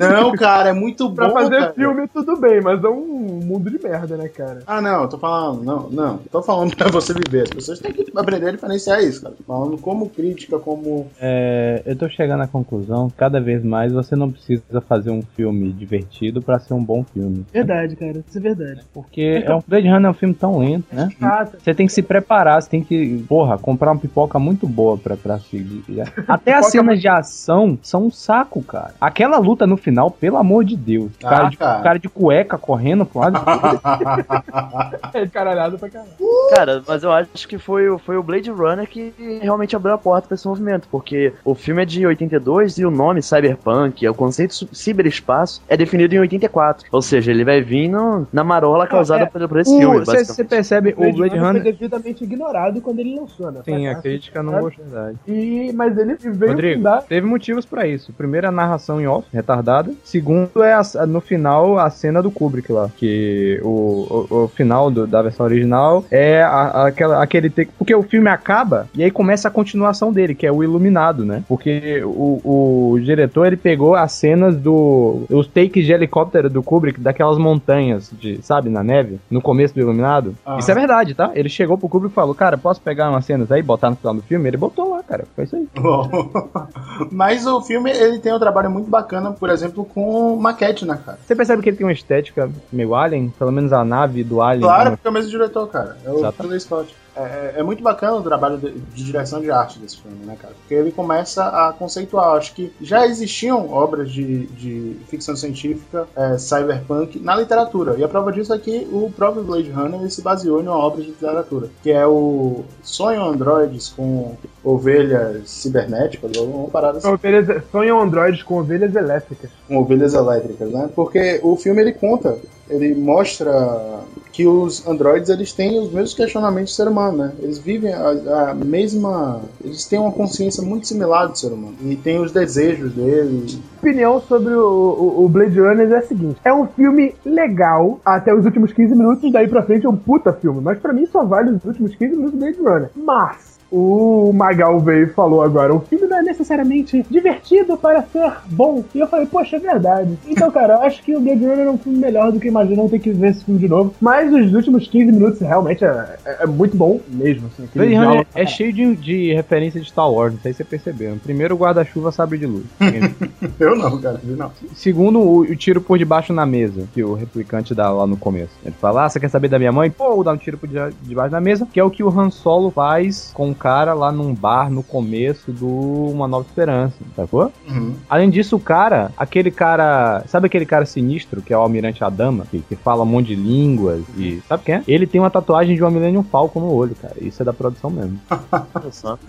Não, cara, é muito bom. pra fazer cara. filme tudo bem, mas é um mundo de merda, né, cara? Ah, não, eu tô falando, não, não, tô falando pra você viver. As pessoas têm que aprender a diferenciar isso, cara. Tô falando como crítica, como. É, eu tô chegando à conclusão que cada vez mais você não precisa fazer um filme divertido pra ser um bom filme. Verdade, cara. Isso é verdade. Porque é um Blade Runner é um filme tão lento, né? Ah, Você tem que se preparar, você tem que, porra, comprar uma pipoca muito boa pra, pra seguir. Até as cenas de ação são um saco, cara. Aquela luta no final, pelo amor de Deus. O Ah, cara, de, cara. o cara de cueca correndo pro lado. é caralhado pra caralho. Cara, mas eu acho que foi, o- foi o Blade Runner que realmente abriu a porta pra esse movimento, porque o filme é de 82 e o nome Cyberpunk, o conceito ciberespaço, é definido em 84. Ou seja, ele vai vir no- na marola causada é. por, por esse filme, Você percebe, o Blade foi Runner. devidamente ignorado quando ele lançou, né? Sim, a crítica não gostou. Verdade. E, mas ele veio Rodrigo, fundar. teve motivos pra isso. Primeiro, a narração em off, retardada. Segundo é a- no final a cena do Kubrick lá, que o, o, o final do- da versão original é a- aquela, aquele take, porque o filme acaba e aí começa a continuação dele, que é o Iluminado, né? Porque o, o diretor ele pegou as cenas do os takes de helicóptero do Kubrick daquelas montanhas de, sabe, na neve, no começo do Iluminado. Aham. Isso é verdade, tá? Ele chegou pro Kubrick e falou: "Cara, posso pegar umas cenas aí e botar no final do filme?" Ele botou lá, cara. Foi isso aí. Bom. Mas o filme ele tem um trabalho muito bacana, por exemplo, com maquete, né, cara? Você percebe que ele tem uma estética meio alien? Pelo menos a nave do alien. Claro, né? porque é o mesmo diretor, cara. É o Exato. Ridley Scott. É, é muito bacana o trabalho de, de direção de arte desse filme, né, cara? Porque ele começa a conceituar. Acho que já existiam obras de, de ficção científica, é, cyberpunk, na literatura. E a prova disso é que o próprio Blade Runner se baseou em uma obra de literatura, que é o Sonho Androides com ovelhas cibernéticas, ou uma parada assim. Ovelhas- Sonham androides com ovelhas elétricas. com ovelhas elétricas, né? Porque o filme ele conta, ele mostra que os androides eles têm os mesmos questionamentos do ser humano, né? Eles vivem a, a mesma, eles têm uma consciência muito similar do ser humano e tem os desejos dele. opinião sobre o, o- o Blade Runner é a seguinte: é um filme legal até os últimos 15 minutos, daí pra frente é um puta filme. Mas pra mim só vale os últimos 15 minutos do Blade Runner. Mas. O Magal veio e falou agora: o filme não é necessariamente divertido para ser bom. E eu falei: poxa, é verdade. Então, cara, eu acho que o Blade Runner é um filme melhor do que imaginam ter que ver esse filme de novo. Mas os últimos 15 minutos realmente é, é- é muito bom mesmo. Assim, Blade Runner diálogo- é cheio de, de referência de Star Wars, não sei se você percebeu. Primeiro, o guarda-chuva sabre de luz. Eu não, cara, eu não. Segundo, o, o tiro por debaixo na mesa, que o replicante dá lá no começo. Ele fala, ah, você quer saber da minha mãe? Pô, dá um tiro por de- debaixo da mesa, que é o que o Han Solo faz com o cara lá num bar no começo do Uma Nova Esperança, sacou? Uhum. Além disso, o cara, aquele cara. Sabe aquele cara sinistro que é o Almirante Adama, que, que fala um monte de línguas e. Sabe quem é? Ele tem uma tatuagem de uma Millennium Falcon no olho, cara. Isso é da produção mesmo.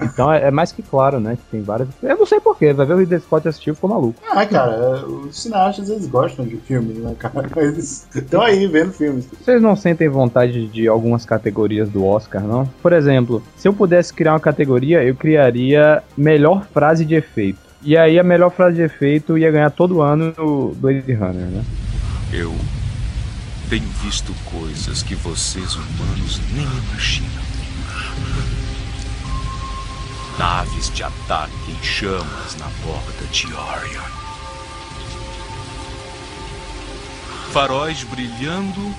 Então é, é mais que claro, né? Que tem várias. Eu não sei porquê, vai ver o Ridley Scott assistiu e ficou maluco. Ah, cara, os cineastas eles gostam de filmes, né, cara? Eles estão aí vendo filmes. Vocês não sentem vontade de algumas categorias do Oscar, não? Por exemplo, se eu pudesse criar uma categoria, eu criaria melhor frase de efeito. E aí a melhor frase de efeito ia ganhar todo ano do Blade Runner, né? Eu tenho visto coisas que vocês humanos nem imaginam. Naves de ataque em chamas na borda de Orion. Faróis brilhando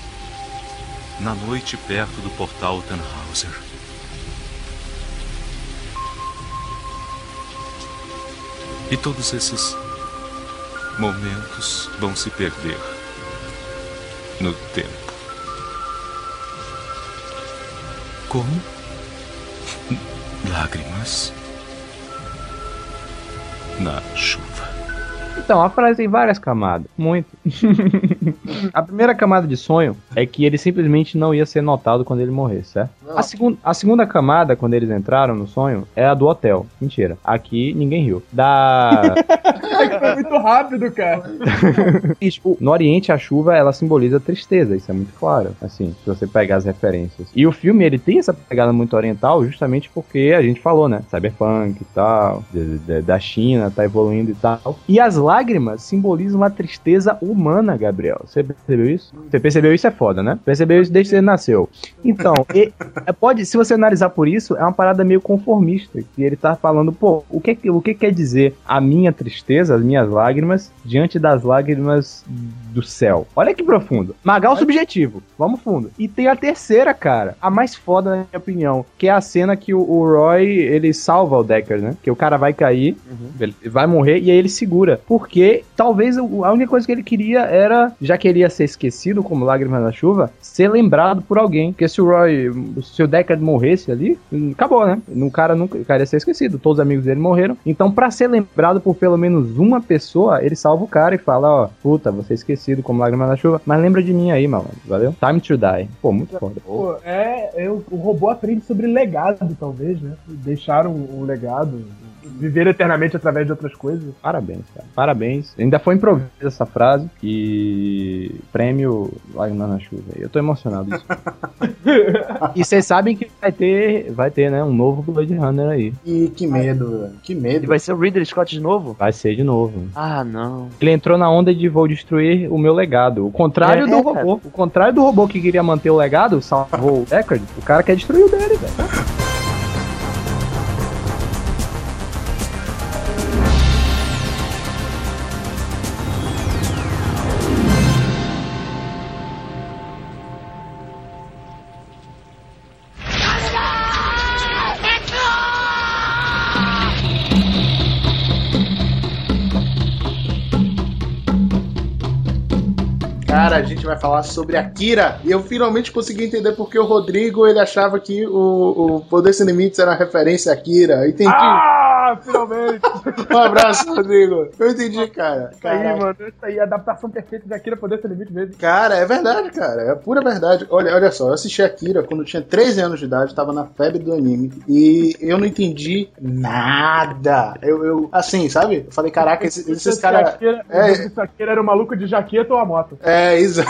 na noite perto do portal Tannhauser. E todos esses momentos vão se perder no tempo. Como? Lágrimas na chuva. Então, a frase tem várias camadas. Muito. a primeira camada de sonho é que ele simplesmente não ia ser notado quando ele morresse, certo? A, segun, a segunda camada, quando eles entraram no sonho, é a do hotel. Mentira. Aqui ninguém riu. Da. Foi muito rápido, cara. E, tipo, no Oriente a chuva ela simboliza tristeza, isso é muito claro, assim, se você pegar as referências. E o filme ele tem essa pegada muito oriental justamente porque a gente falou, né? Cyberpunk e tal, de- de- da China tá evoluindo e tal. E as lágrimas simbolizam uma tristeza humana, Gabriel. Você percebeu isso? Você percebeu isso é foda, né? Percebeu isso desde que você nasceu. Então, e- é, pode, se você analisar por isso, é uma parada meio conformista. Que ele tá falando, pô, o que, que- o que quer dizer a minha tristeza, as minhas lágrimas, diante das lágrimas do céu? Olha que profundo. Magal subjetivo. Vamos fundo. E tem a terceira, cara. A mais foda, na minha opinião. Que é a cena que o, o Roy, ele salva o Decker, né? Que o cara vai cair, ele vai morrer, e aí ele segura. Porque talvez a única coisa que ele queria era, já que ele ia ser esquecido como lágrimas na chuva, ser lembrado por alguém. Porque se o Roy, se o Deckard morresse ali, acabou, né? O cara nunca, o cara ia ser esquecido. Todos os amigos dele morreram. Então, pra ser lembrado por pelo menos uma pessoa, ele salva o cara e fala, ó, puta, você é esquecido como lágrimas na chuva, mas lembra de mim aí, mano. Valeu? Time to die. Pô, muito foda. Pô, é, é, o robô aprende sobre legado, talvez, né? Deixaram um legado. Viver eternamente através de outras coisas. Parabéns, cara. Parabéns. Ainda foi improviso essa frase. E prêmio Lágrima na Chuva. Eu tô emocionado. disso. e vocês sabem que vai ter, vai ter, né, um novo Blade Runner aí. E que medo, velho. Que E medo. vai ser o Ridley Scott de novo? Vai ser de novo. Ah, não. Ele entrou na onda de vou destruir o meu legado. O contrário É, do é, robô. O contrário do robô que queria manter o legado, salvou o Deckard. O cara quer destruir o dele, velho. Gente vai falar sobre Akira. E eu finalmente consegui entender porque o Rodrigo ele achava que o, o Poder Sem Limites era uma referência a Akira. Entendi. Ah, finalmente! Um abraço, Rodrigo. Eu entendi, cara. Isso aí, mano. Isso aí, adaptação perfeita de Akira poder ser limite vezes. Cara, é verdade, cara. É pura verdade. Olha, olha só, eu assisti Akira quando eu tinha 13 anos de idade, tava na febre do anime. E eu não entendi nada. Eu, eu assim, sabe? Eu falei, caraca, esses, esses caras. É. Esse Akira era o maluco de jaqueta ou a moto? É, exato.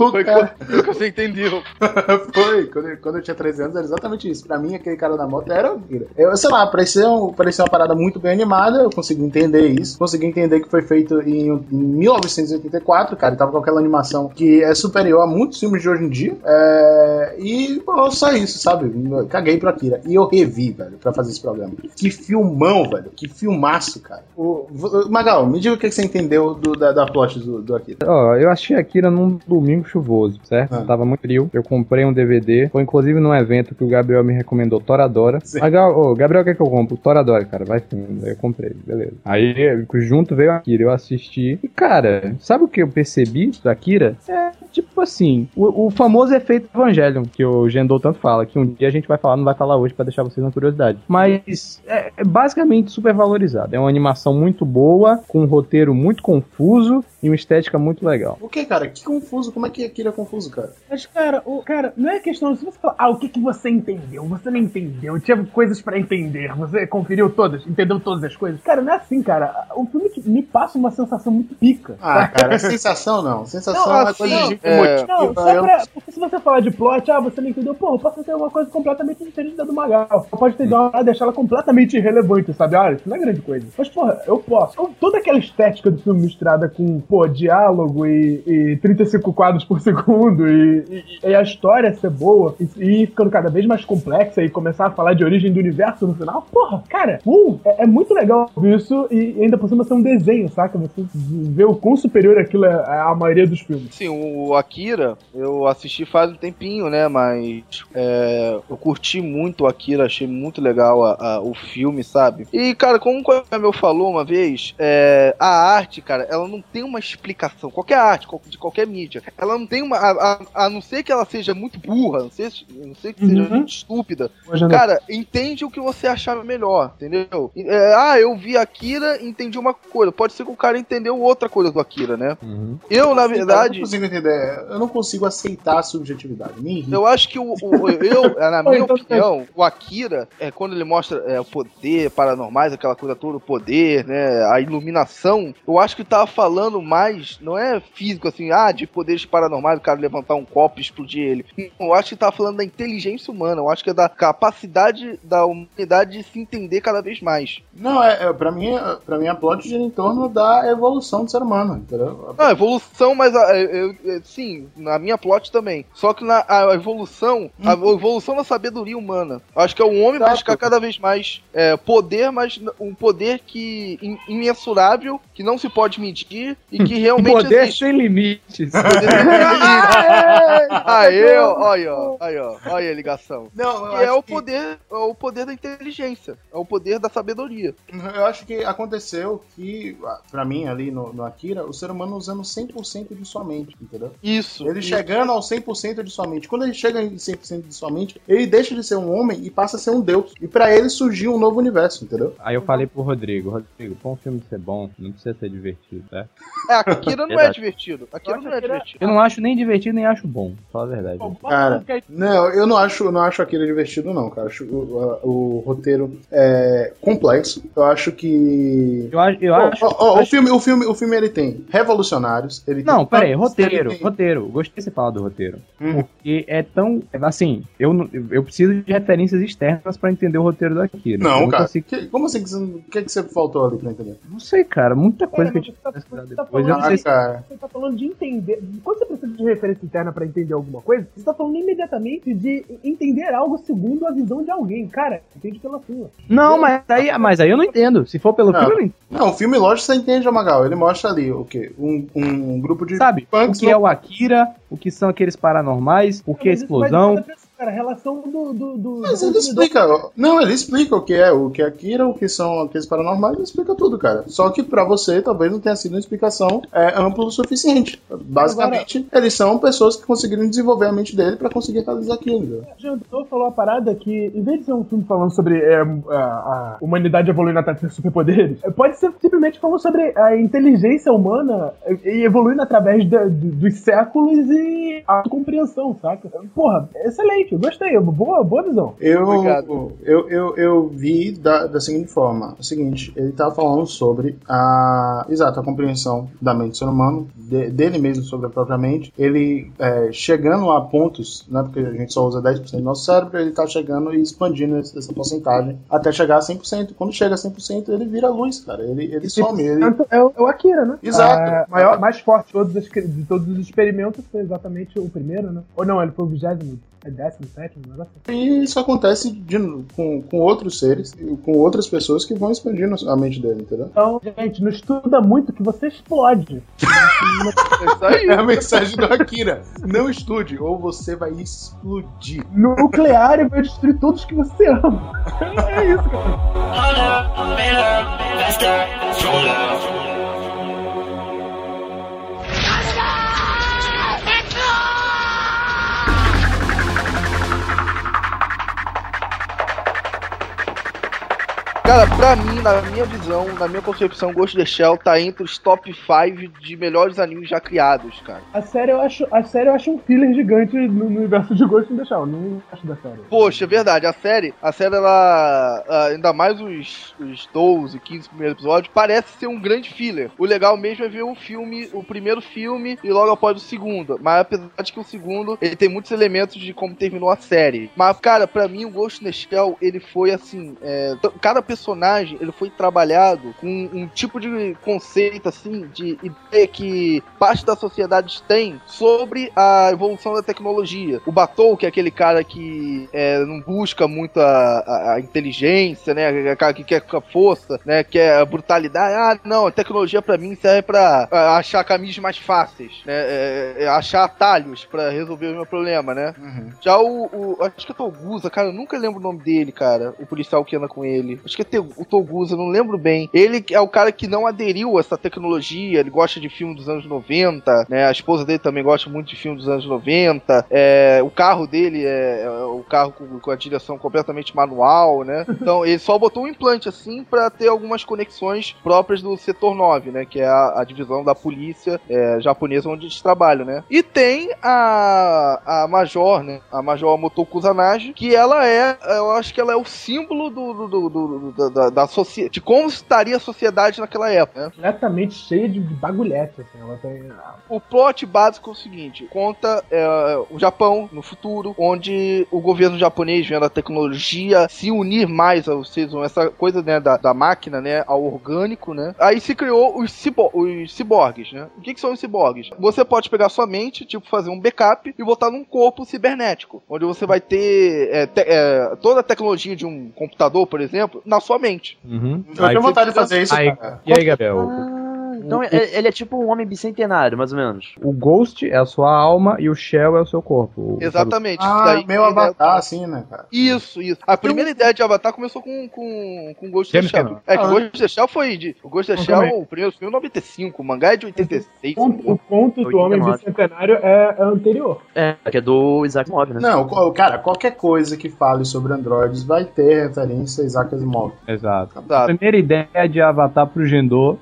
O Foi cara- o que você entendeu. Foi, quando eu, quando eu tinha 13 anos era exatamente isso. Pra mim, aquele cara da moto era o. Eu, sei lá, parecia, um, parecia uma parada muito bem animada, eu consegui entender isso. Consegui entender que foi feito em, em 1984, cara, e tava com aquela animação que é superior a muitos filmes de hoje em dia. É, e, pô, só isso, sabe? Caguei pro Akira. E eu revi, velho, pra fazer esse programa. Que filmão, velho. Que filmaço, cara. O, v- Magal, me diga o que você entendeu do, da, da plot do, do Akira. Ó, eu achei Akira num domingo chuvoso, certo? Ah. Tava muito frio. Eu comprei um DVD. Foi inclusive num evento que o Gabriel me recomendou Toradora. Sim. Gal- ô, Gabriel, quer que eu compro? Toradora, cara. Vai fundo. Aí eu comprei, beleza. Aí junto veio Akira, eu assisti. E, cara, sabe o que eu percebi do Akira? É, tipo assim, o, o famoso efeito Evangelion, que o Gendou tanto fala, que um dia a gente vai falar, não vai falar hoje pra deixar vocês na curiosidade. Mas é, é basicamente super valorizado. É uma animação muito boa, com um roteiro muito confuso e uma estética muito legal. O que, cara? Que confuso. Como é que Akira é confuso, cara? Mas, cara, o, cara, não é questão. Se você falar, ah, o que, que você entendeu? Você não entendeu, tinha coisas pra entender, você conferiu todas, entendeu todas as coisas. Cara, não é assim, cara. O filme me passa uma sensação muito pica. Ah, cara, é sensação não. Sensação Não, é coisa assim, de é. Não, só eu- pra, porque se você falar de plot, ah, você não entendeu, pô, eu posso ter uma coisa completamente diferente da do Magal. Pode ter uma parada e deixar ela completamente irrelevante, sabe? Ah, isso não é grande coisa. Mas, porra, eu posso. Então, toda aquela estética do filme misturada com, pô, diálogo e, e 35 quadros por segundo e, e- e a história ser boa e, ficando cada vez mais complexa e começar a falar de origem do universo no final, porra, cara, uh, é, é muito legal isso e ainda por cima ser um desenho, saca? Você vê o quão superior aquilo é à maioria dos filmes. Sim, o Akira, eu assisti faz um tempinho, né? Mas é, eu curti muito o Akira, achei muito legal a- a- o filme, sabe? E, cara, como o Camel falou uma vez, é, a arte, cara, ela não tem uma explicação. Qualquer arte, de qualquer mídia, ela não tem uma. A, a- a não ser que ela seja muito burra, a não ser, a não ser que seja Uhum. muito estúpida, Hoje eu não- Cara, entende o que você achar melhor, entendeu? É, ah, eu vi Akira, entendi uma coisa. Pode ser que o cara entendeu outra coisa do Akira, né? Eu, na Eu não verdade, consigo entender. Eu não consigo aceitar a subjetividade. Irrita. eu acho que o, o- eu, na minha Então, opinião, o Akira, é, quando ele mostra é, o poder paranormais, aquela coisa toda, o poder, né, a iluminação, eu acho que tava falando mais, não é físico assim, ah, de poderes paranormais, o cara levantar um copo e explodir ele. Eu acho que tava falando da inteligência humana, eu acho que é da capacidade da humanidade de se entender cada vez mais. Não, é, é, pra, mim, é- pra mim a plot gira em torno da evolução do ser humano, entendeu? Não, evolução, mas a- eu- eu- sim, na minha plot também. Só que na a evolução, a evolução da sabedoria humana. Eu Acho que é o homem Exato. buscar cada vez mais é, poder, mas um poder que im- imensurável, que não se pode medir e que realmente Poder existe. sem limites. Aí, ó, olha, ó, aí, ó, olha a ligação. Não, Que é o que- poder, é o poder da inteligência, é o poder da sabedoria. Eu acho que aconteceu que, pra mim, ali no, no Akira, o ser humano usando 100% de sua mente, entendeu? Isso. Ele isso. chegando ao 100% de sua mente. Quando ele chega em 100% de sua mente, ele deixa de ser um homem e passa a ser um deus. E pra ele surgiu um novo universo, entendeu? Aí eu falei pro Rodrigo, Rodrigo, pra um filme ser bom, não precisa ser divertido, né? É, Akira não é divertido. Akira não é Akira- divertido. Eu não acho nem divertido, nem acho bom. Fala a verdade. Bom, Cara, não, eu não acho, não acho aquilo divertido, não, cara. Acho o, a- o roteiro é complexo. Eu acho que. Eu acho. Eu Ó, acho, ó, ó, o, acho- filme, o, filme, o filme ele tem revolucionários. Ele Não, tem peraí, roteiro, tem- roteiro. Gostei de você falar do roteiro. Hum. Porque é tão. Assim, eu, eu preciso de referências externas pra entender o roteiro daqui. Não, cara. Consigo... Que- como assim? O que, é que você faltou ali pra entender? Não sei, cara. Muita coisa Cara, que tive você tá- tá depois. Eu não sei se... cara. Você tá falando de entender. Quando você precisa de referência interna pra entender alguma coisa, você tá falando imediatamente de entender algo segundo a visão de alguém. Cara, entende pela sua. Não, mas aí, mas aí eu não entendo. Se for pelo Não. filme, eu não o filme, lógico, você entende, Amagal. Ele mostra ali o quê? Um, um grupo de Sabe? O que é o Akira, o que são aqueles paranormais, o que é explosão. De Cara, a relação do. do, do Mas do ele explica. Não, ele explica o que é, o que é Akira, o que são aqueles paranormais, ele explica tudo, cara. Só que pra você talvez não tenha sido uma explicação é, ampla o suficiente. Basicamente, eles são pessoas que conseguiram desenvolver a mente dele pra conseguir realizar aquilo. O Jantou falou a parada que, em vez de ser um filme falando sobre é, a, a humanidade evoluindo até ter superpoderes, é, pode ser simplesmente falando sobre a inteligência humana e evoluindo através da- do- dos séculos e a compreensão, saca? Porra, excelente, eu gostei, boa, boa visão. Eu, Obrigado. eu, eu, eu vi da, da seguinte forma: o seguinte, ele tava falando sobre a. Exato, a compreensão da mente do ser humano, de- dele mesmo sobre a própria mente. Ele é, chegando a pontos, né? Porque a gente só usa 10% do nosso cérebro, ele tá chegando e expandindo essa porcentagem até chegar a 100%. Quando chega a 100%, ele vira luz, cara. Ele, ele some. Ele, É o, é o Akira, né? Exato. A maior, mais forte de todos, os, de todos os experimentos foi exatamente o primeiro, né? Ou não, ele foi o vigésimo, é décimo, sétimo, um negócio assim. E isso acontece de- com, com outros seres, com outras pessoas que vão expandindo a mente dele, entendeu? Então, gente, não estuda muito que você explode. É. É a mensagem do Akira. Não estude, ou você vai explodir. Nuclear e vai destruir todos que você ama. É isso, cara. Cara, pra mim, na minha visão, na minha concepção, Ghost in the Shell tá entre os top 5 de melhores animes já criados, cara. A série eu acho, a série eu acho um filler gigante no, universo de Ghost in the Shell. Não acho da série. Poxa, é verdade, a série, a série, ela, ainda mais os, os 12, 15 primeiros episódios, parece ser um grande filler. O legal mesmo é ver o filme, o primeiro filme e logo após o segundo. Mas apesar de que o segundo, ele tem muitos elementos de como terminou a série. Mas, cara, pra mim o Ghost in the Shell, ele foi assim, é, cada personagem, ele foi trabalhado com um tipo de conceito, assim, de ideia que parte da sociedade tem sobre a evolução da tecnologia. O Batou, que é aquele cara que é, não busca muito a, a- a inteligência, né? Aquele cara que quer a força, né? Quer a brutalidade. Ah, não, a tecnologia pra mim serve pra ah, achar caminhos mais fáceis, né? É, é, achar atalhos pra resolver o meu problema, né? Já o, o- Acho que é Togusa, cara, eu nunca lembro o nome dele, cara. O policial que anda com ele. Acho que é o Togusa, não lembro bem. Ele é o cara que não aderiu a essa tecnologia, ele gosta de filme dos anos 90, né? A esposa dele também gosta muito de filme dos anos 90. É, o carro dele é, é o carro com, com a direção completamente manual, né? Então ele só botou um implante assim pra ter algumas conexões próprias do setor 9, né? Que é a, a divisão da polícia é, japonesa onde eles trabalham, né? E tem a, a Major, né? A Major Motoko Kusanagi, que ela é, eu acho que ela é o símbolo do, do, do, do- do- da, da sociedade, de como estaria a sociedade naquela época, né? Completamente cheia de bagulhete, assim. Ela tem. O plot básico é o seguinte: conta é, o Japão no futuro, onde o governo japonês, vendo a tecnologia se unir mais aos seres humanos, essa coisa né, da, da máquina né, ao orgânico, né? Aí se criou os, cibo os ciborgues, né? O que, que são os ciborgues? Você pode pegar sua mente, tipo, fazer um backup e botar num corpo cibernético, onde você vai ter é, te- é, toda a tecnologia de um computador, por exemplo, na sua mente. Uhum. Eu tenho vontade de fazer isso, Aí, cara. e aí, Gabriel? Então ele ele é tipo um homem bicentenário, mais ou menos. O Ghost é a sua alma e o Shell é o seu corpo. O- Exatamente. Ah, Daí- meu avatar, assim, né, cara? Isso, isso. A primeira ideia de Avatar começou com, com, com Ghost James Shell. Cameron. É que Ah. Ghost the Shell foi de. O Ghost the Eu Shell, o primeiro filme, é 95. O mangá é de 86. O conto, o conto do Homem 89. Bicentenário é, é anterior. É, que é do Isaac Move, né? Não, cara, qualquer coisa que fale sobre androides vai ter referência a Isaac Asimov. Exato. A Tá. primeira ideia de Avatar pro Gendô.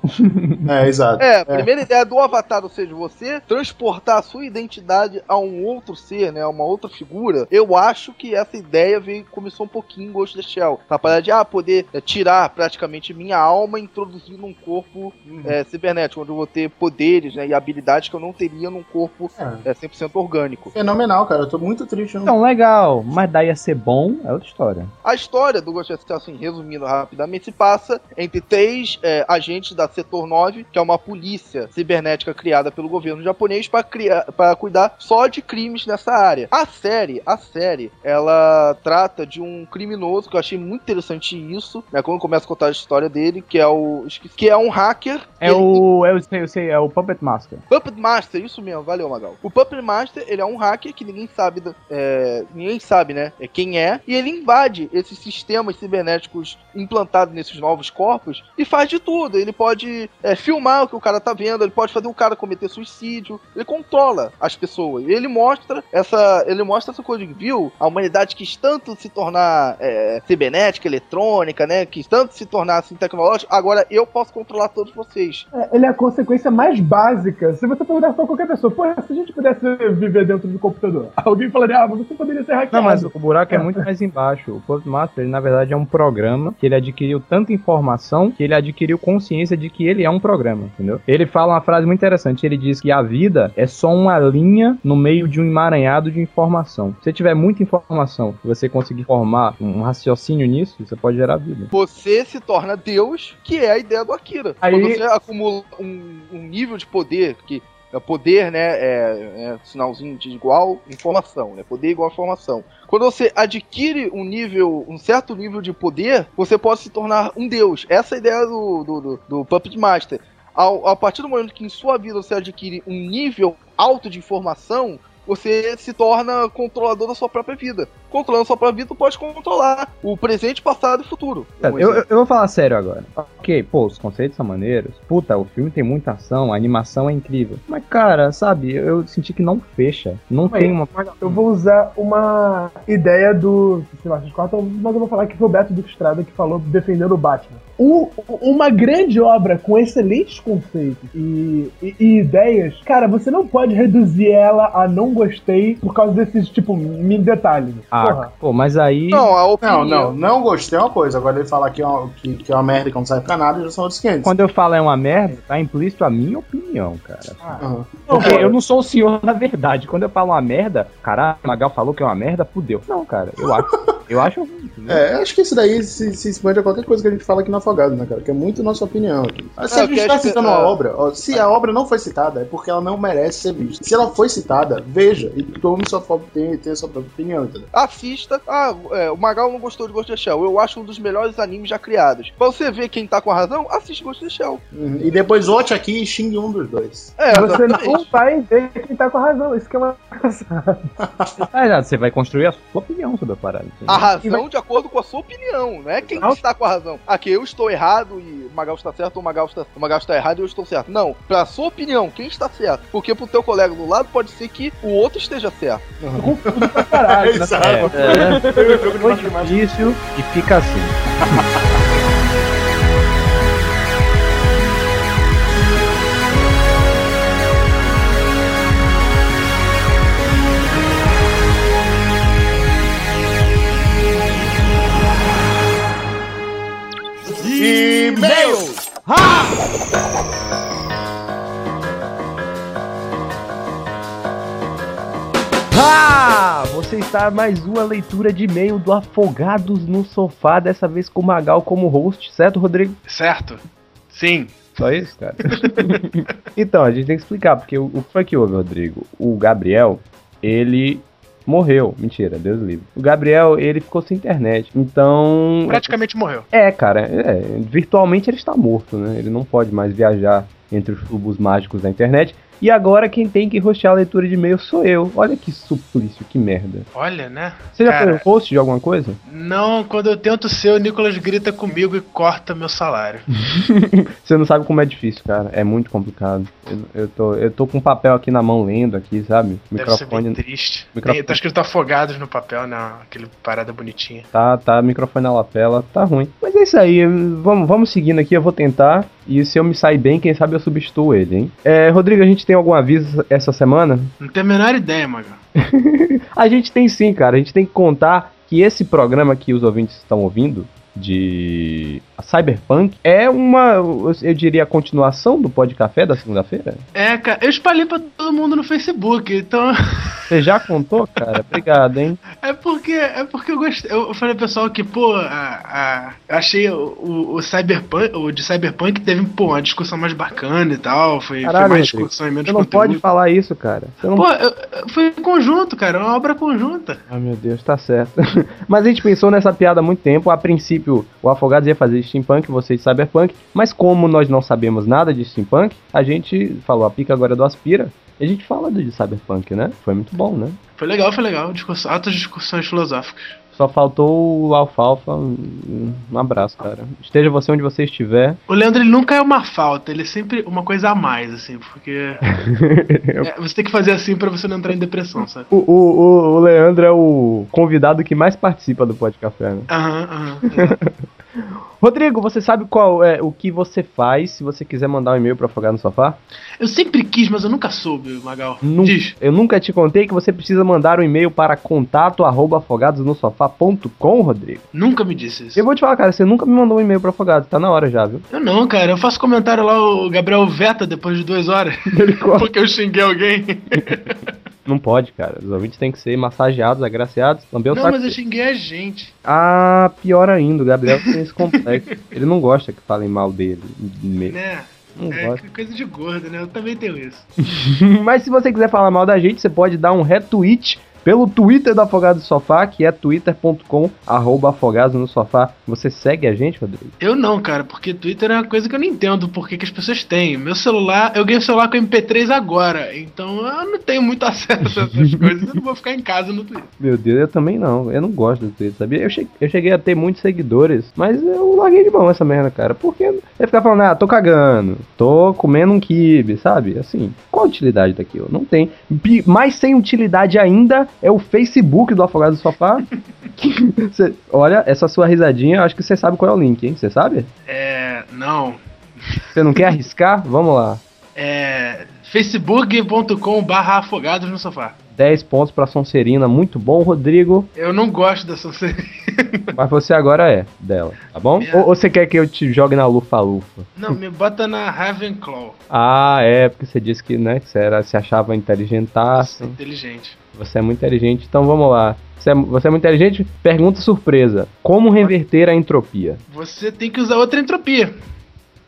É, exato. É, a primeira ideia do avatar, ou seja, você transportar a sua identidade a um outro ser, né, a uma outra figura, eu acho que essa ideia veio, começou um pouquinho em Ghost of the Shell. A parada de, ah, poder é, tirar praticamente minha alma e introduzir num corpo é, cibernético, onde eu vou ter poderes né, e habilidades que eu não teria num corpo É. é, 100% orgânico. Fenomenal, cara. Eu tô muito triste. não- Então, legal, mas daí ia ser bom, é outra história. A história do Ghost of Tsushima, assim, resumindo rapidamente, se passa entre três é, agentes da Setor 9, que é uma polícia cibernética criada pelo governo japonês para criar, para cuidar só de crimes nessa área. A série, a série, ela trata de um criminoso que eu achei muito interessante isso, né? Quando começa a contar a história dele, que é o que é um hacker. É Ele- o. Eu sei, eu sei, é o Puppet Master. Puppet Master, isso mesmo, valeu, Magal. O Puppet Master, ele é um hacker que ninguém sabe, é, ninguém sabe, né, é quem é, e ele invade esses sistemas cibernéticos implantados nesses novos corpos e faz de tudo. Ele pode é, filmar o que o cara tá vendo, ele pode fazer o cara cometer suicídio, ele controla as pessoas. Ele mostra essa, ele mostra essa coisa de viu a humanidade quis tanto se tornar é, cibernética, eletrônica, né, quis tanto se tornar assim tecnológica. Agora eu posso controlar todos vocês. É, Ele é a consequência mais básica. Se você perguntar pra qualquer pessoa, pô, se a gente pudesse viver dentro do computador, alguém falaria, ah, mas você poderia ser hackeado. Não, mas o buraco é muito mais embaixo. O Puppet Master, ele, na verdade, é um programa que ele adquiriu tanta informação que ele adquiriu consciência de que ele é um programa, entendeu? Ele fala uma frase muito interessante. Ele diz que a vida é só uma linha no meio de um emaranhado de informação. Se você tiver muita informação e você conseguir formar um raciocínio nisso, você pode gerar vida. você se torna Deus, que é a ideia do Akira. Aí- Quando você acumula um, um nível de poder, que é poder, né, é, é sinalzinho de igual informação, né, poder igual informação. Quando você adquire um nível, um certo nível de poder, você pode se tornar um Deus. Essa é a ideia do, do, do, do Puppet Master. Ao, a partir do momento que em sua vida você adquire um nível alto de informação, você se torna controlador da sua própria vida. Controlando sua própria vida, tu pode controlar o presente, passado e futuro. Tá, Um eu, eu- vou falar sério agora. Ok, pô, os conceitos são maneiros. Puta, o filme tem muita ação, a animação é incrível. Mas, cara, sabe, eu, eu senti que não fecha. Não Mas- tem uma. Eu vou usar uma ideia do. Sei lá, vocês cortam, mas eu vou falar que foi o Beto Duque Estrada que falou defendendo o Batman. O- uma grande obra com excelentes conceitos e, e- e ideias, cara, você não pode reduzir ela a não gostei por causa desses, tipo, mini detalhes. Ah, Porra. pô, mas aí. Não, a opinião. Não, não, não gostei é uma coisa. Agora ele falar que é uma, que, que é uma merda que não serve pra nada, já são outros 500. Quando eu falo é uma merda, tá implícito a minha opinião, cara. Aham. Porque eu não sou o senhor da verdade. Quando eu falo uma merda, caralho, o Magal falou que é uma merda, fudeu. Não, cara, eu acho. Eu acho ruim. É, acho que isso daí se, se expande a qualquer coisa que a gente fala aqui no Afogado, né, cara? Que é muito nossa opinião aqui. Ah, Se É, a gente que tá acho que- citando uma é. obra, ó, se a obra não foi citada, é porque ela não merece ser vista. Se ela foi citada, veja e tome sua própria, tem, tem a sua própria opinião, entendeu? assista. Ah, é, o Magal não gostou de Ghost of the Shell. Eu acho um dos melhores animes já criados. Pra você ver quem tá com a razão, assiste Ghost of the Shell. Uhum. E depois vote aqui e xingue um dos dois. É, Você não vai ver quem tá com a razão. Isso que é uma Ah, já, você vai construir a sua opinião sobre a parada. entendeu? A razão de acordo com a sua opinião, não é quem Não. está com a razão. Aqui eu estou errado e o Magal está certo, ou o Magal está, o Magal está errado e eu estou certo. Não, pra sua opinião, quem está certo? Porque pro teu colega do lado pode ser que o outro esteja certo. pra caralho. né? Exato. É, foi difícil e fica assim. E-mails! Ah! Você está a mais uma leitura de e-mail do Afogados no Sofá, dessa vez com o Magal como host, certo, Rodrigo? Certo. Sim. Só isso, cara? então, a gente tem que explicar, porque o, o que foi que houve, Rodrigo? O Gabriel, ele morreu. Mentira, Deus livre. O Gabriel, ele ficou sem internet. Então. Praticamente morreu. É, cara, é, virtualmente ele está morto, né? Ele não pode mais viajar entre os tubos mágicos da internet. E agora quem tem que rostear a leitura de e-mail sou eu. Olha que suplício, que merda. Olha, né? Você já Cara, foi host de alguma coisa? Não, quando eu tento ser, o Nicolas grita comigo e corta meu salário. Você não sabe como é difícil, cara. É muito complicado. Eu, eu tô, eu tô com um papel aqui na mão lendo aqui, sabe? Deve bem triste. microfone- Tem- tá escrito afogados no papel, né? Aquele parada bonitinha. Tá, tá, microfone na lapela, tá ruim. Mas é isso aí, vamos, vamos seguindo aqui, eu vou tentar. E se eu me sair bem, quem sabe eu substituo ele, hein? É, Rodrigo, a gente tem algum aviso essa semana? Não tenho a menor ideia, Magal. A gente tem sim, cara. A gente tem que contar que esse programa que os ouvintes estão ouvindo, de Cyberpunk, é uma, eu diria, a continuação do Pod Café da segunda-feira? É, cara, eu espalhei pra todo mundo no Facebook, então. Você já contou, cara? Obrigado, hein? É porque, é porque eu gostei. Eu falei pro pessoal que, pô, a, a, eu achei o, o, o Cyberpunk, o de Cyberpunk teve, pô, uma discussão mais bacana e tal. Foi, foi Caralho, mais Rodrigo, discussão e menos Você não conteúdo. pode falar isso, cara. Você não Pô, eu- foi em conjunto, cara, uma obra conjunta. Ah, meu Deus, tá certo. mas a gente pensou nessa piada há muito tempo. A princípio, o Afogados ia fazer steampunk, vocês cyberpunk. Mas como nós não sabemos nada de steampunk, a gente falou, a pica agora é do Aspira. E a gente fala do de cyberpunk, né? Foi muito bom, né? Foi legal, foi legal. Discurso, altas discussões filosóficas. Só faltou o Alfalfa. Um abraço, cara. Esteja você onde você estiver. O Leandro ele nunca é uma falta, ele é sempre uma coisa a mais, assim, porque. é, você tem que fazer assim pra você não entrar em depressão, sabe? O, o, o- Leandro é o convidado que mais participa do Pod Café, né? Aham, aham. Rodrigo, você sabe qual é o que você faz se você quiser mandar um e-mail para Afogar no Sofá? Eu sempre quis, mas eu nunca soube, Magal. Nu- Eu nunca te contei que você precisa mandar um e-mail para contato arroba afogadosnosofá.com, Rodrigo. Nunca me disse isso. Eu vou te falar, cara, você nunca me mandou um e-mail para Afogados, tá na hora já, viu? Eu não, cara. Eu faço comentário lá, o Gabriel veta depois de duas horas. Porque eu xinguei alguém. Não pode, cara. Os ouvintes têm que ser massageados, agraciados, também o não, saco. mas eu xinguei a gente. Ah, pior ainda, o Gabriel tem esse complexo. Ele não gosta que falem mal dele. mesmo. Né? Não é gosto. que coisa de gordo, né? Eu também tenho isso. Mas se você quiser falar mal da gente, você pode dar um retweet pelo Twitter do Afogados no Sofá, que é twitter.com arroba afogados no sofá. Você segue a gente, Rodrigo? Eu não, cara, porque Twitter é uma coisa que eu não entendo por que, as pessoas têm. Meu celular, eu ganhei o celular com MP3 agora, então eu não tenho muito acesso a essas coisas. Eu não vou ficar em casa no Twitter. Meu Deus, eu também não. Eu não gosto do Twitter, sabia? Eu cheguei, eu cheguei a ter muitos seguidores, mas eu larguei de mão essa merda, cara. Porque eu ficar falando, ah, tô cagando, tô comendo um kibe, sabe? Assim, qual a utilidade daquilo? Não tem. Mais sem utilidade ainda é o Facebook do Afogado do Sofá. Cê- olha, essa sua risadinha, eu acho que você sabe qual é o link, hein? Você sabe? É. Não. Você não quer arriscar? Vamos lá. É. facebook.com barra afogados no sofá. 10 pontos pra Sonserina, muito bom, Rodrigo. Eu não gosto dessa série. Mas você agora é dela, tá bom? Ou, ou você quer que eu te jogue na lufa-lufa? Não, me bota na Ravenclaw. Ah, é, porque você disse que, né, que você era, se achava inteligentaço. Inteligente. Você é muito inteligente, então vamos lá. Você é, você é muito inteligente? Pergunta surpresa. Como reverter a entropia? Você tem que usar outra entropia.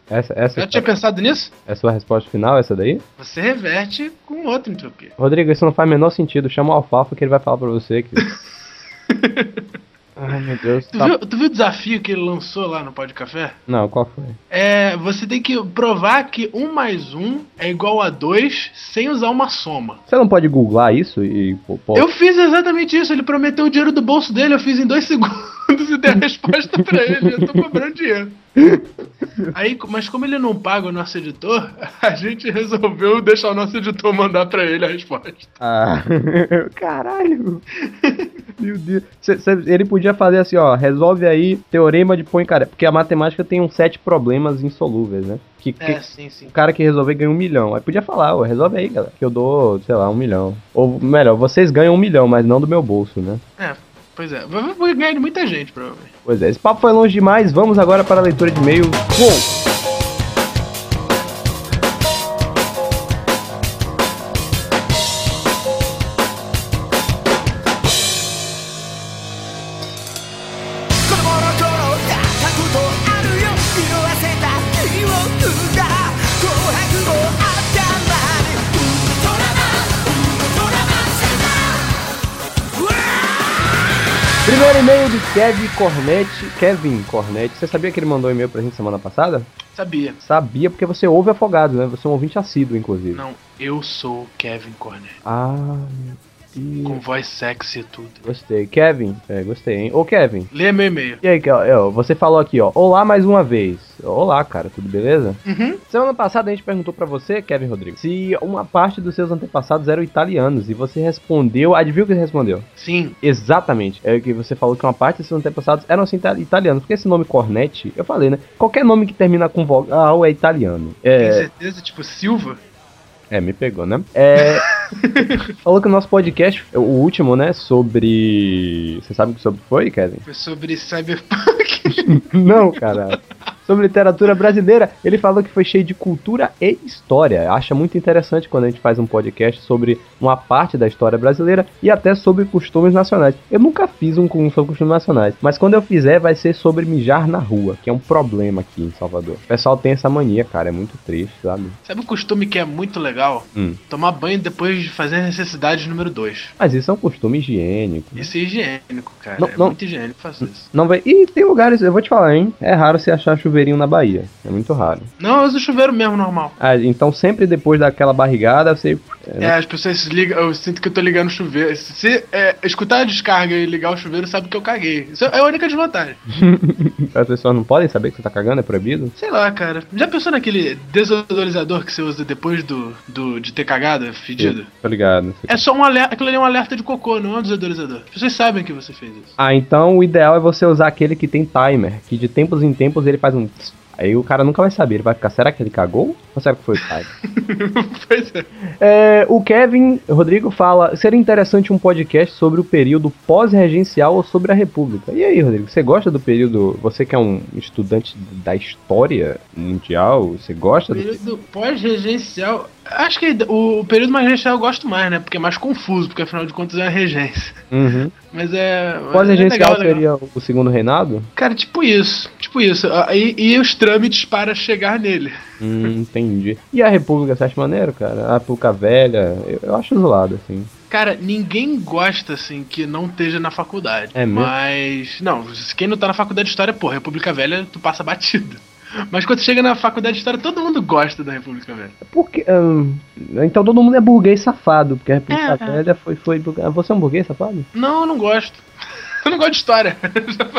Essa, essa Já tinha pensado nisso? é a sua resposta final, essa daí? Você reverte com outra entropia. Rodrigo, isso não faz o menor sentido. Chama o Alfalfa que ele vai falar pra você. Que... Ai, meu Deus. Tu, tá- viu, tu viu o desafio que ele lançou lá no Pode Café? Não, qual foi? É, você tem que provar que 1 mais 1 é igual a 2 sem usar uma soma. Você não pode googlar isso e... Pô, Eu fiz exatamente isso, ele prometeu o dinheiro do bolso dele, eu fiz em dois segundos e dei a resposta pra ele, eu tô cobrando dinheiro. Aí, mas como ele não paga o nosso editor, a gente resolveu deixar o nosso editor mandar pra ele a resposta. Ah, caralho. Meu Deus. Cê- cê- ele podia fazer assim, ó, resolve aí teorema de Poincaré, porque a matemática tem uns sete problemas insolúveis, né? Que, que- É, sim, sim. o cara que resolver ganha um milhão. Aí podia falar, ó, resolve aí, galera, que eu dou, sei lá, um milhão. Ou melhor, vocês ganham um milhão, mas não do meu bolso, né? É, pois é. Vai ganhar de muita gente, provavelmente. Pois é, esse papo foi longe demais, vamos agora para a leitura de e-mail. Uou! Kevin Cornette. Kevin Cornette. Você sabia que ele mandou um e-mail pra gente semana passada? Sabia. Sabia porque você ouve Afogados, né? Você é um ouvinte assíduo, inclusive. Não, eu sou Kevin Cornell. Ah, meu Deus. Com voz sexy e tudo. Gostei. Kevin, é, gostei, hein? Ô, Kevin. Lê meu e-mail. E aí, Kel- ó, você falou aqui, ó. Olá mais uma vez. Olá, cara, tudo beleza? Uhum. Semana passada a gente perguntou pra você, Kevin Rodrigues, se uma parte dos seus antepassados eram italianos. E você respondeu. Adivinha o que você respondeu? Sim. Exatamente. É que você falou que uma parte dos seus antepassados eram assim, ita- italianos. Porque esse nome Cornette, eu falei, né? Qualquer nome que termina com vogal é italiano. Tem É, certeza? Tipo, Silva? É, me pegou, né? É. falou que o nosso podcast, o último, né? Sobre. Você sabe sobre o que foi, Kevin? Foi sobre Cyberpunk. Não, cara. Sobre literatura brasileira, ele falou que foi cheio de cultura e história. Acha muito interessante quando a gente faz um podcast sobre uma parte da história brasileira e até sobre costumes nacionais. Eu nunca fiz um sobre costumes nacionais, mas quando eu fizer vai ser sobre mijar na rua, que é um problema aqui em Salvador. O pessoal tem essa mania, cara, é muito triste, sabe? Sabe um costume que é muito legal? Hum. Tomar banho depois de fazer a necessidade número 2. Mas isso é um costume higiênico. Isso é higiênico, cara. Não, é não. muito higiênico, faço isso. Não vai. E tem lugares, eu vou te falar, hein? É raro você achar chuveirinho na Bahia. É muito raro. Não, eu uso chuveiro mesmo, normal. Ah, então sempre depois daquela barrigada, você. É, as pessoas se ligam, eu sinto que eu tô ligando o chuveiro. Se é, escutar a descarga e ligar o chuveiro, sabe que eu caguei. Isso é a única desvantagem. As pessoas não podem saber que você tá cagando, é proibido? Sei lá, cara. Já pensou naquele desodorizador que você usa depois do, do de ter cagado, fedido? Tô ligado. É só um alerta, aquilo ali é um alerta de cocô, não é um desodorizador. As pessoas sabem que você fez isso. Ah, então o ideal é você usar aquele que tem timer, que de tempos em tempos ele faz um. tss. Aí o cara nunca vai saber, ele vai ficar, será que ele cagou? Ou será que foi o timer? pois é. É, o Kevin Rodrigo fala: seria interessante um podcast sobre o período pós-regencial ou sobre a República. E aí, Rodrigo, você gosta do período? Você que é um estudante da história mundial, você gosta do. Período pós-regencial. Acho que o período mais regencial eu gosto mais, né? Porque é mais confuso, porque afinal de contas é uma regência. Uhum. Mas é. é Pós-regencial legal. seria o segundo reinado? Cara, tipo isso. Tipo isso. Ah, E, e os trâmites para chegar nele. Hum, entendi. E a República, você acha maneiro, cara? A República Velha, eu, eu acho zoado, assim. Cara, ninguém gosta, assim, que não esteja na faculdade. É mesmo? Mas. Não, quem não tá na faculdade de história, pô, República Velha, tu passa batido. Mas quando chega na faculdade de história, todo mundo gosta da República Velha. Porque, hum, então todo mundo é burguês safado, porque a República É, é. Velha foi, foi. Você é um burguês safado? Não, eu não gosto. Eu não gosto de história.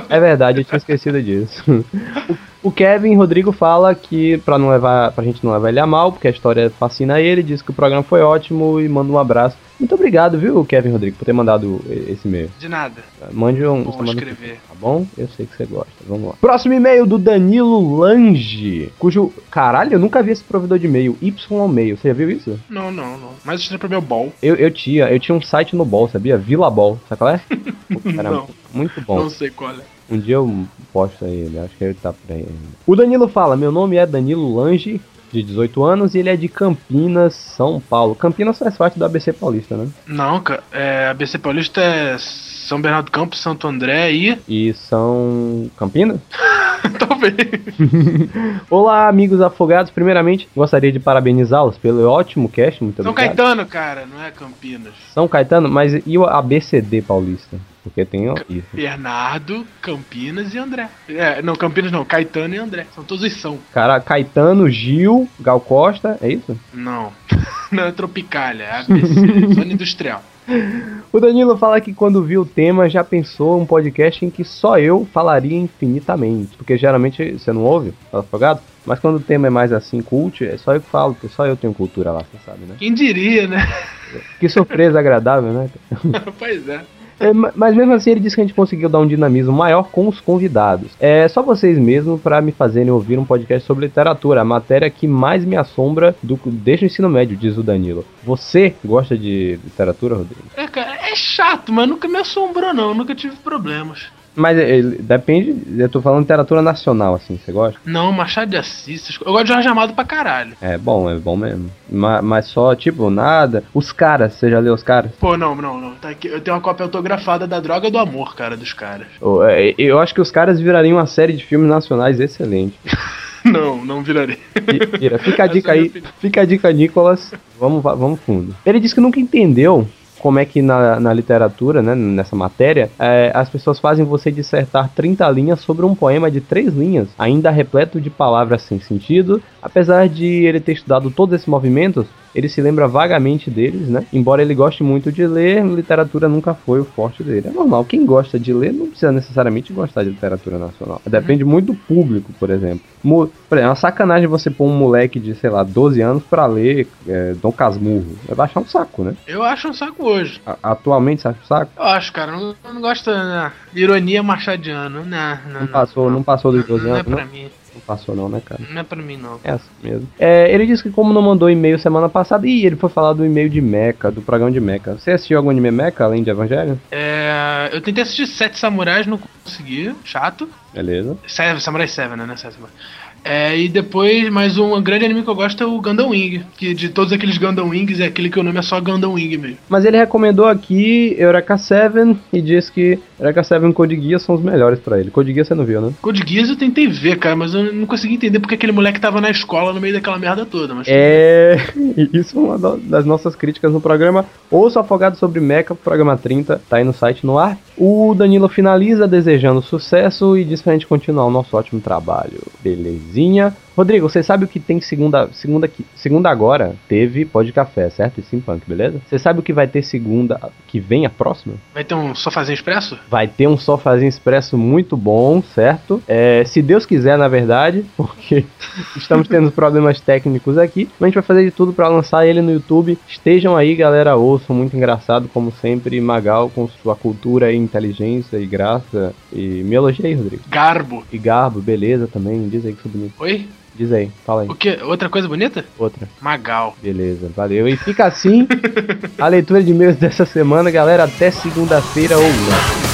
É verdade, eu tinha esquecido disso. O, o Kevin Rodrigo fala que pra, não levar, pra gente não levar ele a mal, porque a história fascina ele, diz que o programa foi ótimo e manda um abraço. Muito obrigado, viu, Kevin Rodrigo, por ter mandado esse e-mail. De nada. Mande um. Bom escrever. Tá bom? Eu sei que você gosta. Vamos lá. Próximo e-mail do Danilo Lange, cujo. Caralho, eu nunca vi esse provedor de e-mail. Y ao meio. Você já viu isso? Não, não, não. Mas estranho pra meu bol. Eu, eu tinha, eu tinha um site no Ball, sabia? Vila Ball, sabe qual é? Pô, cara, Não. Muito bom. Não sei qual é. Um dia eu posto aí, acho que ele tá por aí. O Danilo fala: Meu nome é Danilo Lange, de 18 anos, e ele é de Campinas, São Paulo. Campinas faz parte do ABC Paulista, né? Não, cara. É, a BC Paulista é São Bernardo do Campo, Santo André e. E são. Campinas? Talvez. Olá, amigos afogados. Primeiramente, gostaria de parabenizá-los pelo ótimo cast. Muito São obrigado. Caetano, cara, não é Campinas. São Caetano, mas e o ABCD Paulista? Porque tem isso. Bernardo, Campinas e André. É, não, Campinas não, Caetano e André. São todos os são. Cara, Caetano, Gil, Gal Costa, é isso? Não. Não é Tropicália, é ABC, zona industrial. O Danilo fala que quando viu o tema já pensou um podcast em que só eu falaria infinitamente. Porque geralmente você não ouve, tá afogado? Mas quando o tema é mais assim, cult, é só eu que falo, porque só eu tenho cultura lá, você sabe, né? Quem diria, né? Que surpresa agradável, né? pois é. É, ma- mas mesmo assim ele disse que a gente conseguiu dar um dinamismo maior com os convidados. É só vocês mesmo para me fazerem ouvir um podcast sobre literatura, a matéria que mais me assombra do, desde o ensino médio, diz o Danilo. Você gosta de literatura, Rodrigo? É, cara, é chato, mas nunca me assombrou, não. Nunca tive problemas. Mas é, ele- depende, eu tô falando literatura nacional, assim, você gosta? Não, Machado de Assis. Eu gosto de Jorge Amado pra caralho. É bom, é bom mesmo. Ma- Mas, só, tipo, nada. Os caras, você já leu os caras? Pô, não, não, não. Tá aqui, eu tenho uma cópia autografada da Droga do Amor, cara, dos caras. É, Eu acho que os caras virariam uma série de filmes nacionais excelente. Não, não virarei. Vi- Vira. Fica a dica é aí, fica a dica, Nicolas. Vamos, va- vamos fundo. Ele disse que nunca entendeu como é que na, na literatura, né, nessa matéria, é, as pessoas fazem você dissertar 30 linhas sobre um poema de três linhas, ainda repleto de palavras sem sentido, apesar de ele ter estudado todos esses movimentos, ele se lembra vagamente deles, né? Embora ele goste muito de ler, literatura nunca foi o forte dele. É normal, quem gosta de ler não precisa necessariamente gostar de literatura nacional. Depende muito do público, por exemplo. Mo- por exemplo, é uma sacanagem você pôr um moleque de, sei lá, 12 anos pra ler é, Dom Casmurro. Vai baixar um saco, né? Eu acho um saco hoje. A- atualmente, você acha um saco? Eu acho, cara. Não, não gosto da ironia machadiana. Não, não, Não não. passou, não passou dos 12 Não é anos, não? pra mim. Não passou não, né, cara? Não é pra mim, não. É assim mesmo. É, ele disse que como não mandou e-mail semana passada, e ele foi falar do e-mail de Mecha, do programa de Mecha. Você assistiu algum anime Mecha, além de Evangelho? É, eu tentei assistir Sete Samurais, não consegui. Chato. Beleza. Seven, Samurai 7, né? É Sete Samurai. É, e depois, mais um grande anime que eu gosto é o Gundam Wing. Que de todos aqueles Gundam Wings é aquele que o nome é só Gundam Wing mesmo. Mas ele recomendou aqui Eureka 7 e disse que Eureka 7 e Code Geass são os melhores pra ele. Code Geass você não viu, né? Code Geass eu tentei ver, cara, mas eu não consegui entender porque aquele moleque tava na escola no meio daquela merda toda. Mas É, isso é uma das nossas críticas no programa. Ouça Afogado sobre Mecha, programa 30, tá aí no site no ar. O Danilo finaliza desejando sucesso e diz pra gente continuar o nosso ótimo trabalho. Belezinha. Rodrigo, você sabe o que tem segunda, segunda, segunda agora? Teve Pode Café, certo? E Simpunk, beleza? Você sabe o que vai ter segunda que vem a próxima? vai ter um sofazinho expresso? Vai ter um sofazinho expresso muito bom, certo? É, se Deus quiser, na verdade, porque estamos tendo problemas técnicos aqui. Mas a gente vai fazer de tudo para lançar ele no YouTube. Estejam aí, galera, ouçam. Muito engraçado, como sempre. Magal com sua cultura e inteligência e graça. E me elogia aí, Rodrigo. Garbo. E Garbo, beleza também. Diz aí que sou bonito. Oi? Diz aí, fala aí. O que? Outra coisa bonita? Outra. Magal. Beleza, valeu. E fica assim a leitura de e-mails dessa semana, galera. Até segunda-feira ou não.